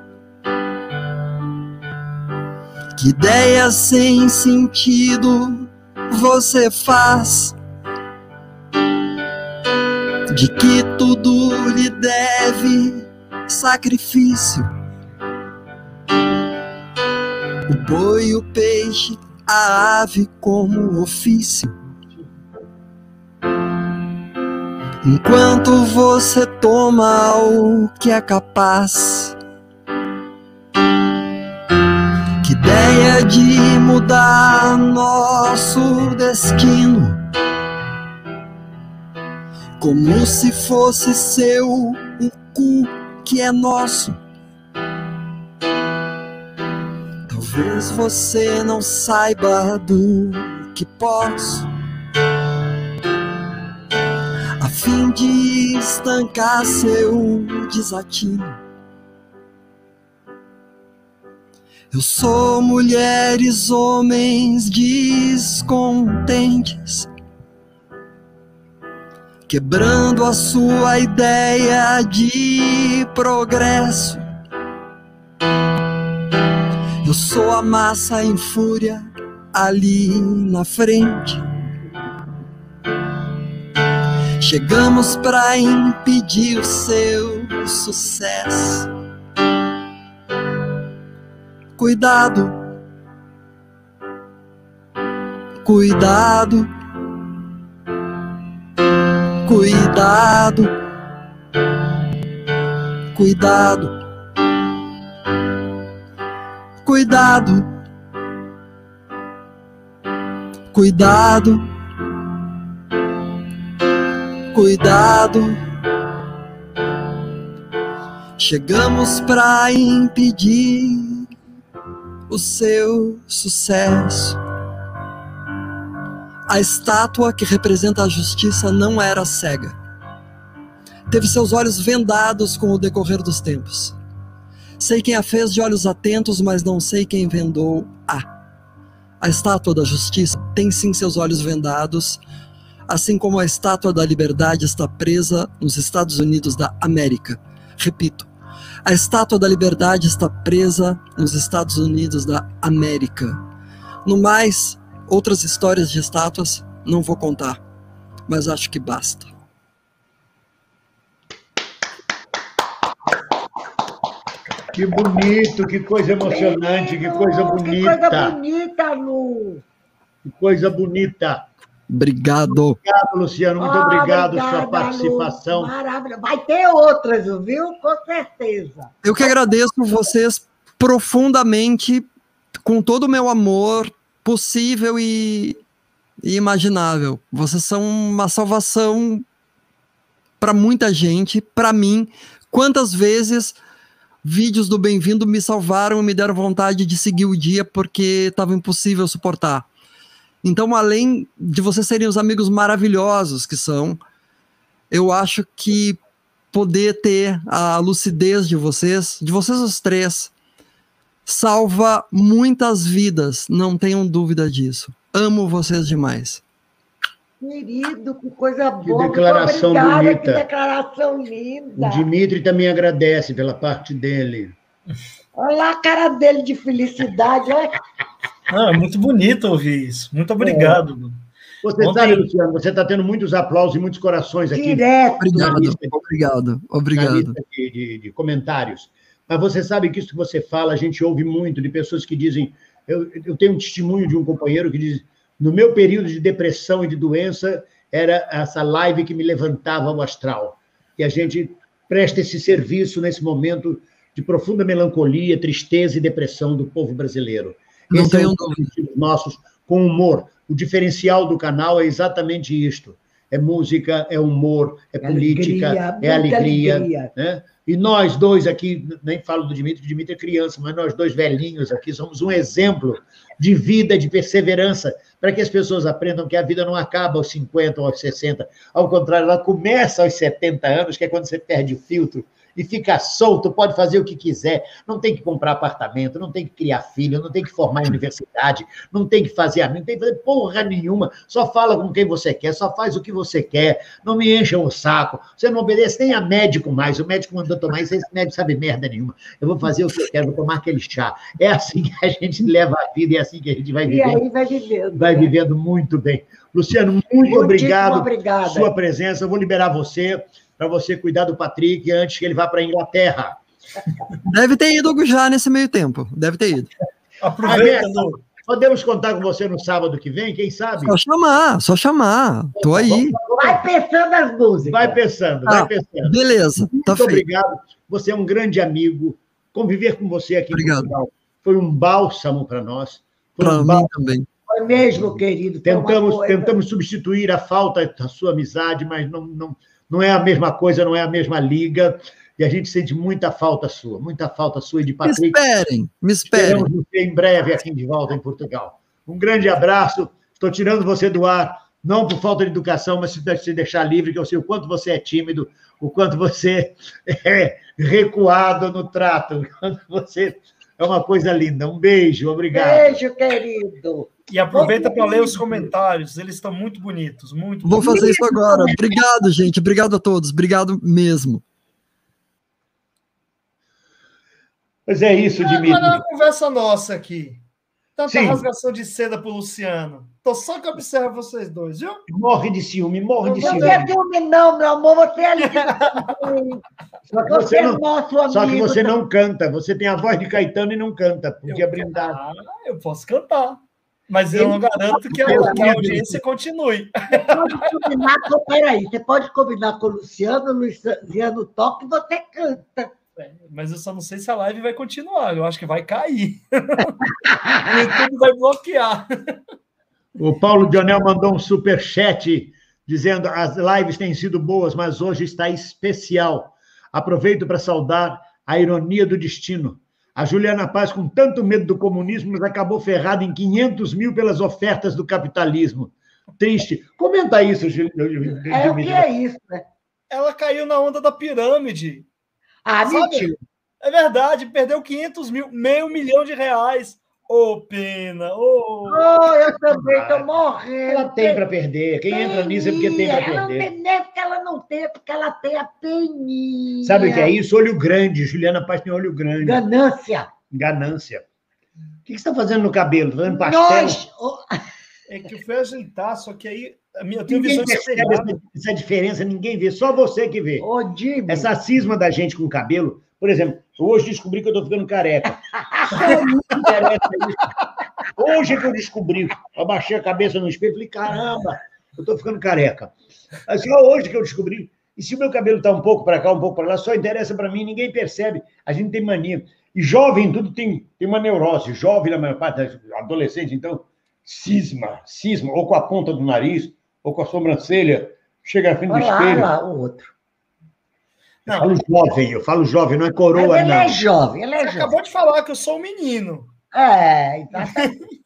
Que ideia sem sentido você faz? De que tudo lhe deve sacrifício. o boi, o peixe, a ave como ofício. Enquanto você toma o que é capaz, que ideia de mudar nosso destino, como se fosse seu o cu que é nosso. Talvez você não saiba do que posso fim de estancar seu desatino. Eu sou mulheres, homens descontentes, quebrando a sua ideia de progresso. Eu sou a massa em fúria ali na frente. Chegamos para impedir o seu sucesso. Cuidado, cuidado, cuidado, cuidado, cuidado, cuidado cuidado. Chegamos para impedir o seu sucesso. A estátua que representa a justiça não era cega. Teve seus olhos vendados com o decorrer dos tempos. Sei quem a fez de olhos atentos, mas não sei quem vendou a. A estátua da justiça tem sim seus olhos vendados, assim como a Estátua da Liberdade está presa nos Estados Unidos da América. Repito, a Estátua da Liberdade está presa nos Estados Unidos da América. No mais, outras histórias de estátuas não vou contar, mas acho que basta. Que bonito, que coisa emocionante, que coisa bonita. Que coisa bonita, Lu. Que coisa bonita. Obrigado. Obrigado, Luciano. Muito oh, obrigado pela sua participação. Maravilha. Vai ter outras, viu? Com certeza. Eu que agradeço vocês profundamente, com todo o meu amor possível e, e imaginável. Vocês são uma salvação para muita gente, para mim. Quantas vezes vídeos do Bem-vindo me salvaram e me deram vontade de seguir o dia porque estava impossível suportar. Então, além de vocês serem os amigos maravilhosos que são, eu acho que poder ter a lucidez de vocês, de vocês os três, salva muitas vidas, não tenham dúvida disso. Amo vocês demais. Querido, que coisa boa. Que declaração obrigada, bonita. Que declaração linda. O Dimitri também agradece pela parte dele. Olha lá a cara dele de felicidade. Olha. É muito bonito ouvir isso. Muito obrigado. É. Você Ontem... sabe, Luciano, você está tendo muitos aplausos e muitos corações aqui. Direto. Obrigado, obrigado, obrigado. De, de, de, comentários. Mas você sabe que isso que você fala, a gente ouve muito de pessoas que dizem. Eu, eu tenho um testemunho de um companheiro que diz: no meu período de depressão e de doença, era essa live que me levantava o astral. E a gente presta esse serviço nesse momento de profunda melancolia, tristeza e depressão do povo brasileiro. Não Esse é um dos nossos com humor. O diferencial do canal é exatamente isto. É música, é humor, é, é política, alegria, é alegria. alegria. Né? E nós dois aqui, nem falo do Dimitri, o Dimitri é criança, mas nós dois velhinhos aqui somos um exemplo de vida, de perseverança, para que as pessoas aprendam que a vida não acaba aos 50 ou aos 60. Ao contrário, ela começa aos 70 anos, que é quando você perde o filtro e fica solto, pode fazer o que quiser, não tem que comprar apartamento, não tem que criar filho, não tem que formar universidade, não tem que fazer amigo, não tem que fazer porra nenhuma, só fala com quem você quer, só faz o que você quer, não me encha o saco, você não obedece nem a médico mais, o médico mandou tomar isso, esse médico sabe merda nenhuma, eu vou fazer o que eu quero, vou tomar aquele chá. É assim que a gente leva a vida, é assim que a gente vai vivendo. E aí vai vivendo. Vai né? vivendo muito bem. Luciano, muito Muitíssimo obrigado obrigada. sua presença. Eu vou liberar você para você cuidar do Patrick antes que ele vá para a Inglaterra. Deve ter ido já nesse meio tempo, deve ter ido. Aproveita, Podemos contar com você no sábado que vem, quem sabe? Só chamar, só chamar. Tô aí. Vai pensando as músicas. Vai pensando, vai ah, pensando. Beleza. Muito tá obrigado. Feito. Você é um grande amigo. Conviver com você aqui obrigado. foi um bálsamo para nós. Para um mim também. Foi mesmo, querido. Tentamos, tentamos substituir a falta da sua amizade, mas não, não, não é a mesma coisa, não é a mesma liga. E a gente sente muita falta sua, muita falta sua e de Patrick. Me esperem, me esperem. Esperamos você em breve aqui de volta em Portugal. Um grande abraço. Estou tirando você do ar, não por falta de educação, mas se deixar livre, que eu sei o quanto você é tímido, o quanto você [LAUGHS] é recuado no trato, o quanto você é uma coisa linda. Um beijo, obrigado. Beijo, querido. E aproveita para ler os comentários, eles estão muito bonitos, muito. Vou fazer isso agora. Obrigado, gente. Obrigado a todos. Obrigado mesmo. Mas é isso, Dimitri. Agora é uma conversa nossa aqui. Tanta Sim. rasgação de seda pro Luciano. Tô só que observo vocês dois, viu? Morre de ciúme, morre não de ciúme. Não é ciúme, não, meu amor. Você é [LAUGHS] só que você, é não, só que você não canta. Você tem a voz de Caetano e não canta. Podia eu, brindar. Ah, eu posso cantar. Mas eu não garanto que a, que a audiência continue. Você pode combinar com, peraí, você pode combinar com o Luciano, o Luciano toca e você canta. Mas eu só não sei se a live vai continuar. Eu acho que vai cair. [LAUGHS] o YouTube vai bloquear. O Paulo Dionel mandou um super chat dizendo as lives têm sido boas, mas hoje está especial. Aproveito para saudar a ironia do destino. A Juliana Paz, com tanto medo do comunismo, mas acabou ferrada em 500 mil pelas ofertas do capitalismo. Triste. Comenta isso, Juliana. É, o que é isso, né? Ela caiu na onda da pirâmide. Ah, mentira. É verdade, perdeu 500 mil, meio milhão de reais. Ô, oh, pena. Ô, oh. oh, eu também estou morrendo. Ela tem para perder. Quem tem entra nisso é porque tem para perder. Ela não tem, nem porque ela não tem, é porque ela tem a peninha. Sabe o que é isso? Olho grande. Juliana Paz tem olho grande. Ganância. Ganância. O que você está fazendo no cabelo? Fazendo pastel? Nós... É que eu fui ajeitar, só que aí eu tenho ninguém percebe essa, essa, diferença, ninguém vê, só você que vê. Ô, essa cisma da gente com cabelo, por exemplo, hoje descobri que eu estou ficando careca. [LAUGHS] hoje que eu descobri, eu baixei a cabeça no espelho e falei, caramba, eu estou ficando careca. Assim, hoje que eu descobri. E se o meu cabelo está um pouco para cá, um pouco para lá, só interessa para mim, ninguém percebe. A gente tem mania. E jovem, tudo tem, tem uma neurose. Jovem, na maior parte, adolescente, então, cisma, cisma, ou com a ponta do nariz, ou com a sobrancelha, chega à frente Olha do espelho. Lá, o outro. Eu falo jovem, eu falo jovem, não é coroa, Mas ele não. é jovem, ele é Você jovem. acabou de falar que eu sou um menino. É, exatamente.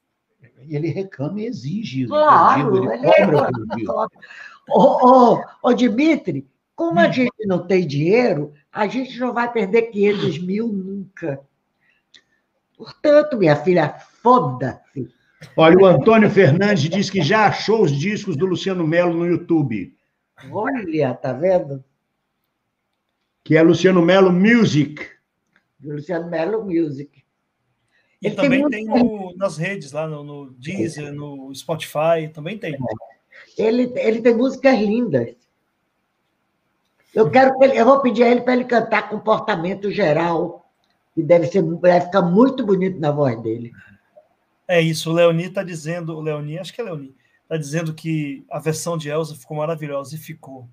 e [LAUGHS] ele reclama e exige. Claro, ele, ele cobra é... Ô, ô, ô, Dimitri, como a hum. gente não tem dinheiro, a gente não vai perder 500 mil nunca. Portanto, minha filha, foda-se. Olha, o Antônio Fernandes diz que já achou os discos do Luciano Melo no YouTube. Olha, tá vendo? Que é Luciano Melo Music. Luciano Melo Music. E Ele também tem, tem no, nas redes, lá no, no, Deezer, no Spotify, também tem. Ele, ele tem músicas lindas. Eu quero ele, eu vou pedir a ele para ele cantar comportamento geral, que deve ser, deve ficar muito bonito na voz dele. É isso, o Leoni está dizendo, o Leoni, acho que é Leoni, está dizendo que a versão de Elsa ficou maravilhosa e ficou.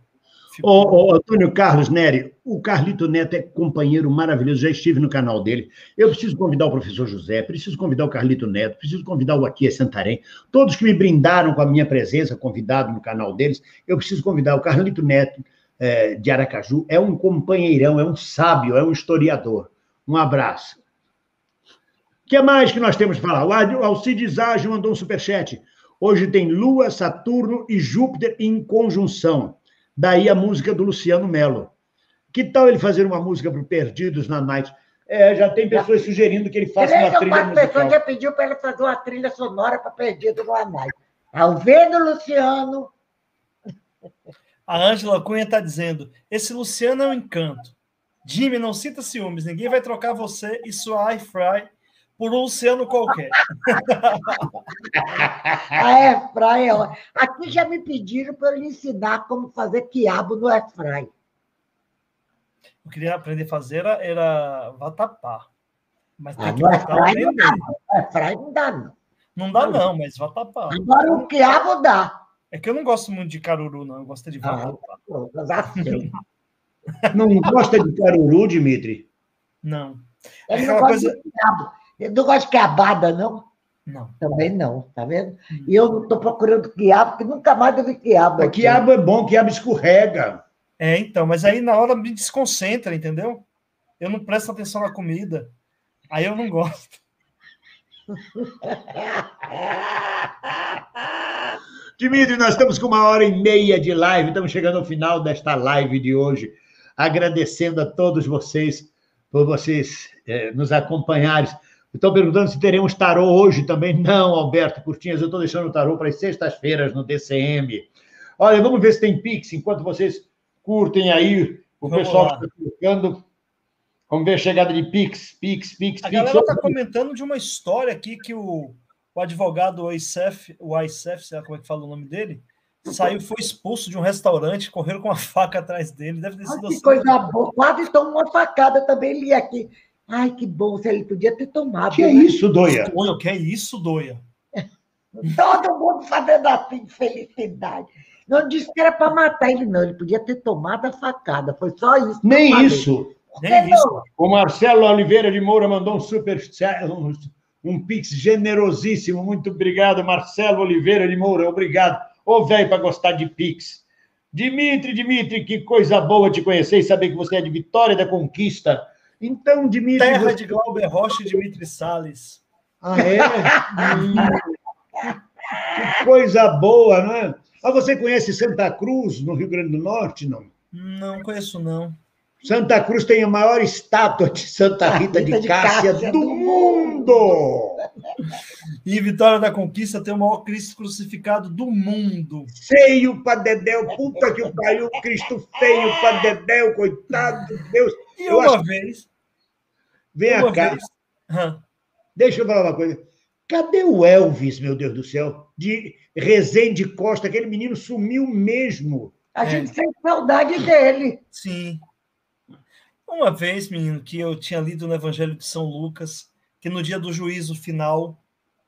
ficou. Ô, ô, Antônio Carlos Neri, o Carlito Neto é companheiro maravilhoso, já estive no canal dele. Eu preciso convidar o professor José, preciso convidar o Carlito Neto, preciso convidar o Aqui é Santarém, todos que me brindaram com a minha presença, convidado no canal deles, eu preciso convidar o Carlito Neto é, de Aracaju, é um companheirão, é um sábio, é um historiador. Um abraço que mais que nós temos para falar? O Alcides Ágio mandou um superchat. Hoje tem Lua, Saturno e Júpiter em conjunção. Daí a música do Luciano Melo. Que tal ele fazer uma música para Perdidos na Night? É, já tem pessoas já. sugerindo que ele faça ele uma trilha musical. pessoas já pediu para ele fazer uma trilha sonora para Perdidos na Night. Ao ver do Luciano... A Ângela Cunha está dizendo, esse Luciano é um encanto. Jimmy, não sinta ciúmes, ninguém vai trocar você e sua Fry por um Luciano qualquer. a [LAUGHS] airfry é Aqui já me pediram para eu ensinar como fazer quiabo no airfry. Eu queria aprender a fazer era, era vatapá. Mas tem ah, que botar o dele. É fry não dá, não. Não dá, não, mas vatapá. Agora o quiabo dá. É que eu não gosto muito de caruru, não. Eu gosto de vatapá. Ah, não gosta de caruru, Dimitri? Não. Não gosta coisa... de quiabo. Ele não gosta de quiabada, não? Não. Também não, tá vendo? Hum. E eu não estou procurando quiabo, porque nunca mais eu vi quiabo. Aqui. Quiabo é bom, quiabo escorrega. É, então, mas aí na hora me desconcentra, entendeu? Eu não presto atenção na comida. Aí eu não gosto. [LAUGHS] Dimitri, nós estamos com uma hora e meia de live, estamos chegando ao final desta live de hoje, agradecendo a todos vocês por vocês é, nos acompanharem. Estão perguntando se teremos tarô hoje também. Não, Alberto Curtinhas, eu estou deixando o tarô para as sextas-feiras no DCM. Olha, vamos ver se tem Pix, enquanto vocês curtem aí o vamos pessoal lá. que está colocando. Vamos ver a chegada de Pix, Pix, Pix, A Pix. galera está comentando de uma história aqui que o, o advogado Oisef, o Aisef, sei lá como é que fala o nome dele, saiu, foi expulso de um restaurante, correram com uma [LAUGHS] faca atrás dele. Deve ter sido Ai, que assim. coisa boa. Quase tomou uma facada também li aqui. Ai, que bom, se ele podia ter tomado. Que é né? isso, Doia? Doia, que é isso, Doia? [LAUGHS] Todo mundo fazendo assim de felicidade. Não disse que era para matar ele, não. Ele podia ter tomado a facada. Foi só isso. Nem isso. Nem isso. O Marcelo Oliveira de Moura mandou um super um, um pix generosíssimo. Muito obrigado, Marcelo Oliveira de Moura. Obrigado. Ô, velho, para gostar de pix. Dimitri, Dimitri, que coisa boa te conhecer e saber que você é de Vitória da Conquista. Então, Dimitri. Terra você... de Glauber Rocha e Dimitri Salles. Ah, é? que coisa boa, né? Ah, você conhece Santa Cruz, no Rio Grande do Norte, não? Não conheço, não. Santa Cruz tem a maior estátua de Santa Rita, Rita de, de Cássia, Cássia do, do mundo. E Vitória da Conquista tem o maior Cristo crucificado do mundo. Feio pra Dedéu, puta que o pariu, Cristo feio pra Dedéu, coitado de Deus. E eu uma acho... vez... Vem uma cá. Vez... Deixa eu falar uma coisa. Cadê o Elvis, meu Deus do céu? De Rezende Costa, aquele menino sumiu mesmo. A gente é. sente saudade dele. Sim. Uma vez, menino, que eu tinha lido no Evangelho de São Lucas, que no dia do juízo final,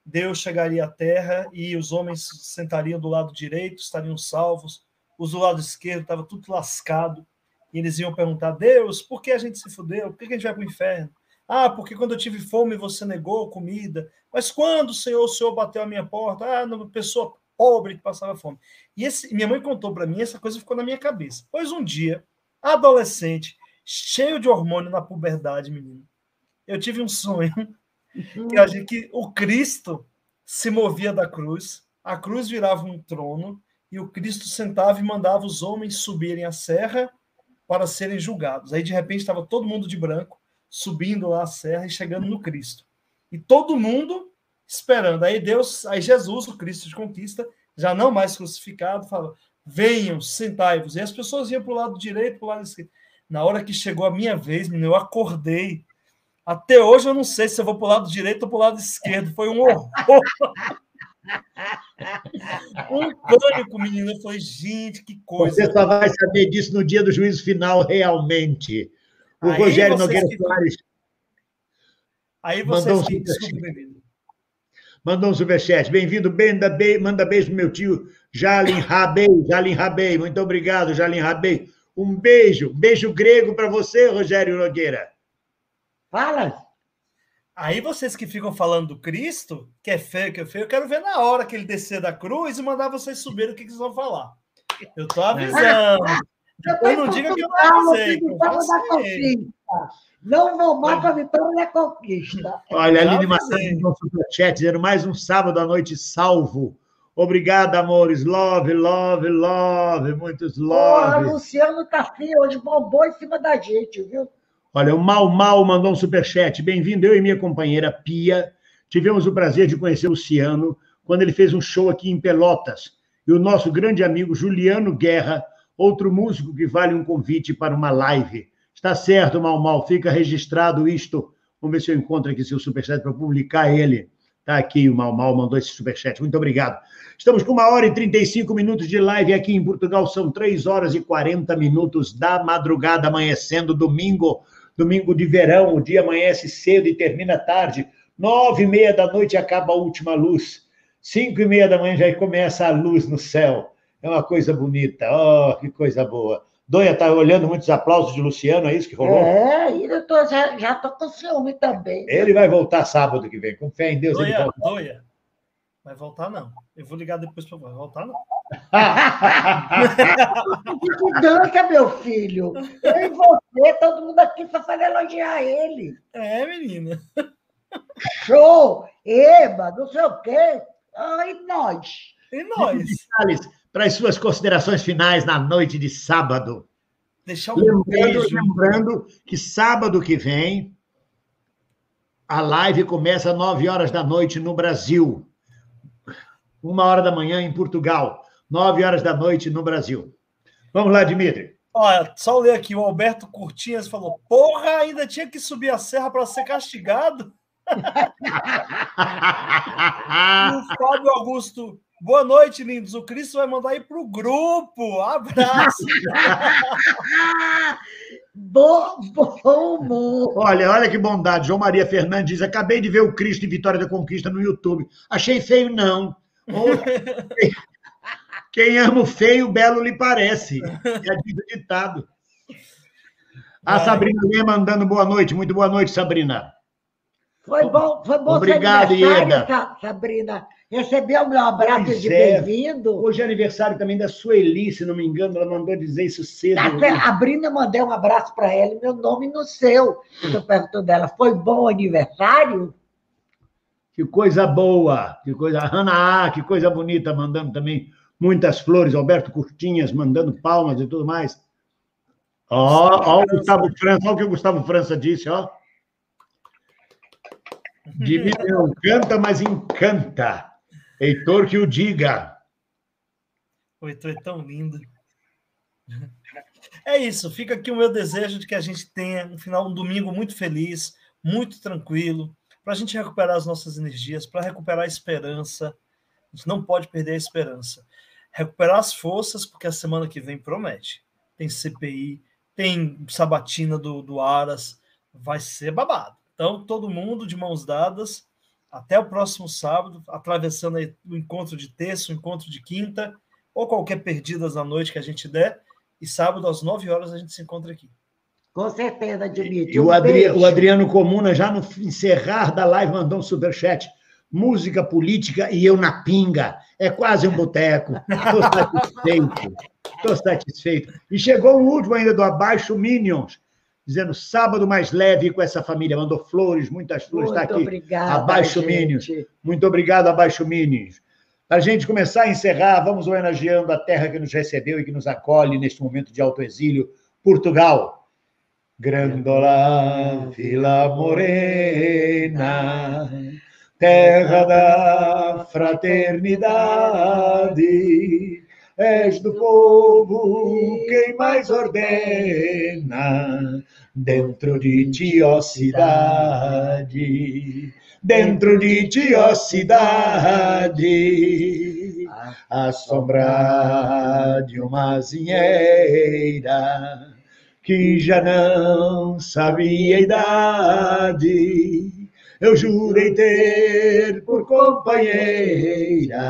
Deus chegaria à terra e os homens sentariam do lado direito, estariam salvos, os do lado esquerdo estava tudo lascado, e eles iam perguntar: Deus, por que a gente se fudeu? Por que a gente vai para o inferno? Ah, porque quando eu tive fome você negou comida. Mas quando, Senhor, o Senhor bateu a minha porta? Ah, uma pessoa pobre que passava fome. E esse, minha mãe contou para mim, essa coisa ficou na minha cabeça. Pois um dia, adolescente, cheio de hormônio na puberdade, menino. Eu tive um sonho que, a gente, que o Cristo se movia da cruz, a cruz virava um trono e o Cristo sentava e mandava os homens subirem a serra para serem julgados. Aí de repente estava todo mundo de branco subindo lá a serra e chegando no Cristo. E todo mundo esperando. Aí Deus, aí Jesus, o Cristo de conquista, já não mais crucificado, fala: "Venham, sentai-vos". E as pessoas iam para o lado direito, para o lado esquerdo. Na hora que chegou a minha vez, menino, eu acordei. Até hoje eu não sei se eu vou para o lado direito ou para o lado esquerdo. Foi um horror. [LAUGHS] um pânico, menino. Eu falei, gente, que coisa. Você só vai saber disso no dia do juízo final, realmente. O Aí Rogério Nogueira que... Soares. Aí vocês mandou um que... Desculpa, Mandou um superchat. Bem-vindo, manda, be... manda beijo pro meu tio Jalim Rabei. Jalim Rabei, muito obrigado, Jalim Rabei. Um beijo, beijo grego para você, Rogério Nogueira. Fala. Aí vocês que ficam falando do Cristo, que é feio, que é feio, eu quero ver na hora que ele descer da cruz e mandar vocês subirem o que, que vocês vão falar. Eu tô avisando. Eu não diga que eu não avisei. Não vou mais para a vitória da conquista. Olha, a Aline Macedo no superchat, dizendo mais um sábado à noite salvo Obrigado, amores. Love, love, love. Muitos love. Porra, Luciano tá frio hoje, bombou em cima da gente, viu? Olha, o Mal Mal mandou um superchat. Bem-vindo, eu e minha companheira Pia. Tivemos o prazer de conhecer o Luciano quando ele fez um show aqui em Pelotas. E o nosso grande amigo Juliano Guerra, outro músico que vale um convite para uma live. Está certo, Mal Mal, fica registrado isto. Vamos ver se eu encontro aqui seu superchat para publicar ele. Está aqui o Mal Mal, mandou esse superchat. Muito obrigado. Estamos com uma hora e 35 minutos de live aqui em Portugal. São três horas e 40 minutos da madrugada, amanhecendo domingo. domingo de verão, o dia amanhece cedo e termina tarde. Nove e meia da noite acaba a última luz. Cinco e meia da manhã já começa a luz no céu. É uma coisa bonita. Oh, que coisa boa. Donha está olhando muitos aplausos de Luciano, é isso que rolou? É, eu tô, já estou com ciúme também. Ele vai voltar sábado que vem, com fé em Deus. Donha, ele volta. Donha, vai voltar não. Eu vou ligar depois para vai voltar não. [LAUGHS] que dança, meu filho. Eu e você, todo mundo aqui só faz elogiar ele. É, menina. Show! Eba, não sei o quê. Ah, e nós? E nós? Para as suas considerações finais na noite de sábado. Deixar um lembrando, beijo. lembrando que sábado que vem a live começa às 9 horas da noite no Brasil. Uma hora da manhã em Portugal. 9 horas da noite no Brasil. Vamos lá, Dimitri. Olha, só ler aqui, o Alberto Curtinhas falou: Porra, ainda tinha que subir a serra para ser castigado. [LAUGHS] o Fábio Augusto Boa noite, lindos. O Cristo vai mandar aí para o grupo. Abraço. [LAUGHS] bom, bom Olha, olha que bondade. João Maria Fernandes diz: acabei de ver o Cristo em Vitória da Conquista no YouTube. Achei feio, não. Quem ama o feio, belo lhe parece. É ditado. A Sabrina Lê mandando boa noite. Muito boa noite, Sabrina. Foi bom, foi bom Obrigado, Ieda. Sabrina. Recebeu o meu abraço pois de é. bem-vindo. Hoje é aniversário também da Sueli, se não me engano, ela mandou dizer isso cedo. Até a Brina mandei um abraço para ela, meu nome no seu. Eu pergunto dela, foi bom aniversário? Que coisa boa, que coisa. Ana A, que coisa bonita, mandando também muitas flores. Alberto Curtinhas mandando palmas e tudo mais. Ó, ó o Gustavo França, olha o que o Gustavo França disse, ó. Dimitri não canta, mas encanta. Heitor que o diga. O Heitor é tão lindo. É isso, fica aqui o meu desejo de que a gente tenha um final, um domingo muito feliz, muito tranquilo, para a gente recuperar as nossas energias, para recuperar a esperança. A gente não pode perder a esperança. Recuperar as forças, porque a semana que vem promete. Tem CPI, tem sabatina do, do Aras, vai ser babado. Então, todo mundo de mãos dadas, até o próximo sábado, atravessando o encontro de terça, o encontro de quinta, ou qualquer perdidas na noite que a gente der. E sábado, às 9 horas, a gente se encontra aqui. Com certeza, Dimitri. E um o, Adri o, Adriano Comuna, já no encerrar da live, mandou um superchat. Música política e eu na pinga. É quase um boteco. Estou satisfeito. Estou satisfeito. E chegou o último ainda do Abaixo Minions dizendo sábado mais leve com essa família. Mandou flores, muitas flores. Está aqui. Obrigada, Abaixo Minions. Muito obrigado, Abaixo Minions. Para a gente começar a encerrar, vamos homenageando a terra que nos recebeu e que nos acolhe neste momento de alto exílio, Portugal. Grandola Vila Morena, terra da fraternidade, és do povo quem mais ordena, dentro de ti, ó cidade, dentro de ti, ó cidade, a sombra de uma zinheira que já não sabia idade, eu jurei ter por companheira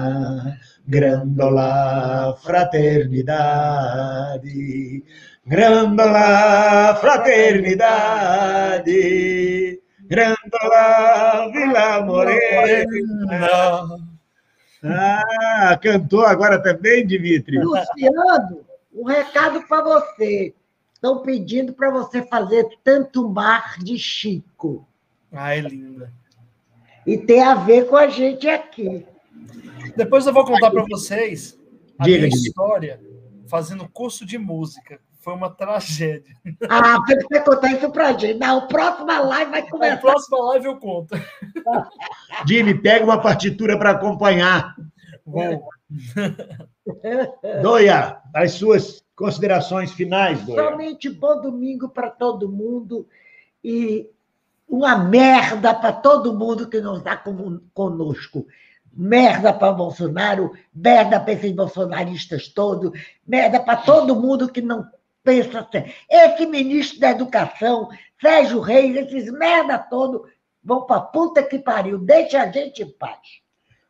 Grandola fraternidade, grandola fraternidade, grandola Vila Morena. Ah, cantou agora também, Dimitri? Luciano, um recado para você. Estão pedindo para você fazer tanto mar de Chico. Ai, linda. E tem a ver com a gente aqui. Depois eu vou contar para vocês a Diga, minha história fazendo curso de música. Foi uma tragédia. Ah, você vai contar isso pra gente. Na próxima live vai começar. Na próxima live eu conto. Jimmy, pega uma partitura para acompanhar. Bom. [LAUGHS] Doia, as suas considerações finais, Doia. Somente bom domingo para todo mundo e uma merda para todo mundo que não está conosco merda para Bolsonaro, merda para esses bolsonaristas todos, merda para todo mundo que não pensa assim. Esse ministro da Educação, Sérgio Reis, esses merda todo, vão pra puta que pariu. Deixa a gente em paz.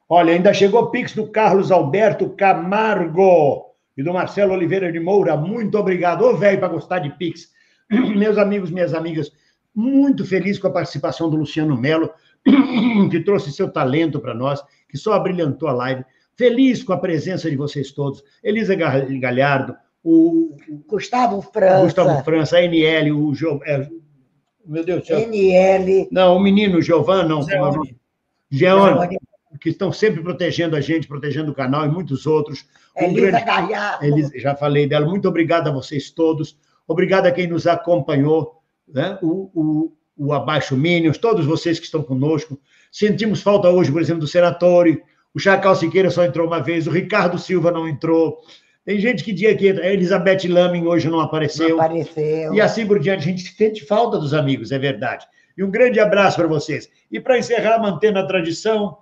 Olha, ainda chegou Pix do Carlos Alberto Camargo e do Marcelo Oliveira de Moura. Muito obrigado. Ô, velho, para gostar de Pix. [CLEARS THROAT] Meus amigos, minhas amigas, muito feliz com a participação do Luciano Melo, [CLEARS THROAT] que trouxe seu talento para nós, que só abrilhantou a live. Feliz com a presença de vocês todos. Elisa Galhardo, o Gustavo França. Gustavo França, a NL, o jo, é, meu Deus do céu. NL. Não, o menino Giovanni, não. Geone. Que estão sempre protegendo a gente, protegendo o canal e muitos outros. Um Elisa grande... Galhardo. Elisa, já falei dela. Muito obrigado a vocês todos. Obrigado a quem nos acompanhou, né? o, o, o Abaixo Minions, todos vocês que estão conosco. Sentimos falta hoje, por exemplo, do Senatori, o Chacal Siqueira só entrou uma vez, o Ricardo Silva não entrou. Tem gente que diz que a Elizabeth Lamin hoje não apareceu. Não apareceu. E assim por diante, a gente sente falta dos amigos, é verdade. E um grande abraço para vocês. E para encerrar, mantendo a tradição,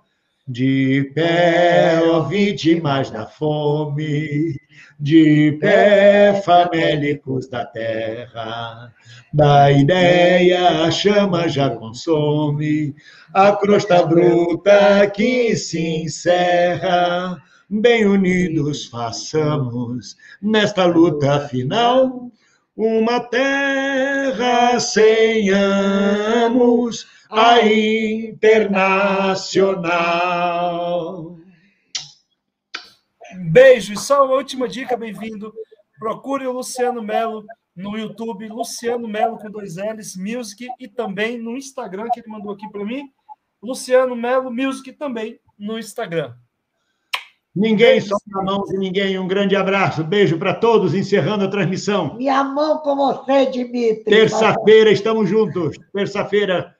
de pé, ó vítimas da fome, de pé, famélicos da terra. Da ideia a chama já consome, a crosta bruta que se encerra. Bem unidos façamos nesta luta final uma terra sem amos a internacional. Beijo. E só uma última dica, bem-vindo. Procure o Luciano Melo no YouTube, Luciano Melo com dois L's, Music, e também no Instagram, que ele mandou aqui para mim, Luciano Melo Music também no Instagram. Ninguém solta a mão de ninguém. Um grande abraço. Beijo para todos, encerrando a transmissão. Minha mão com você, Dimitri. Terça-feira estamos juntos. Terça-feira,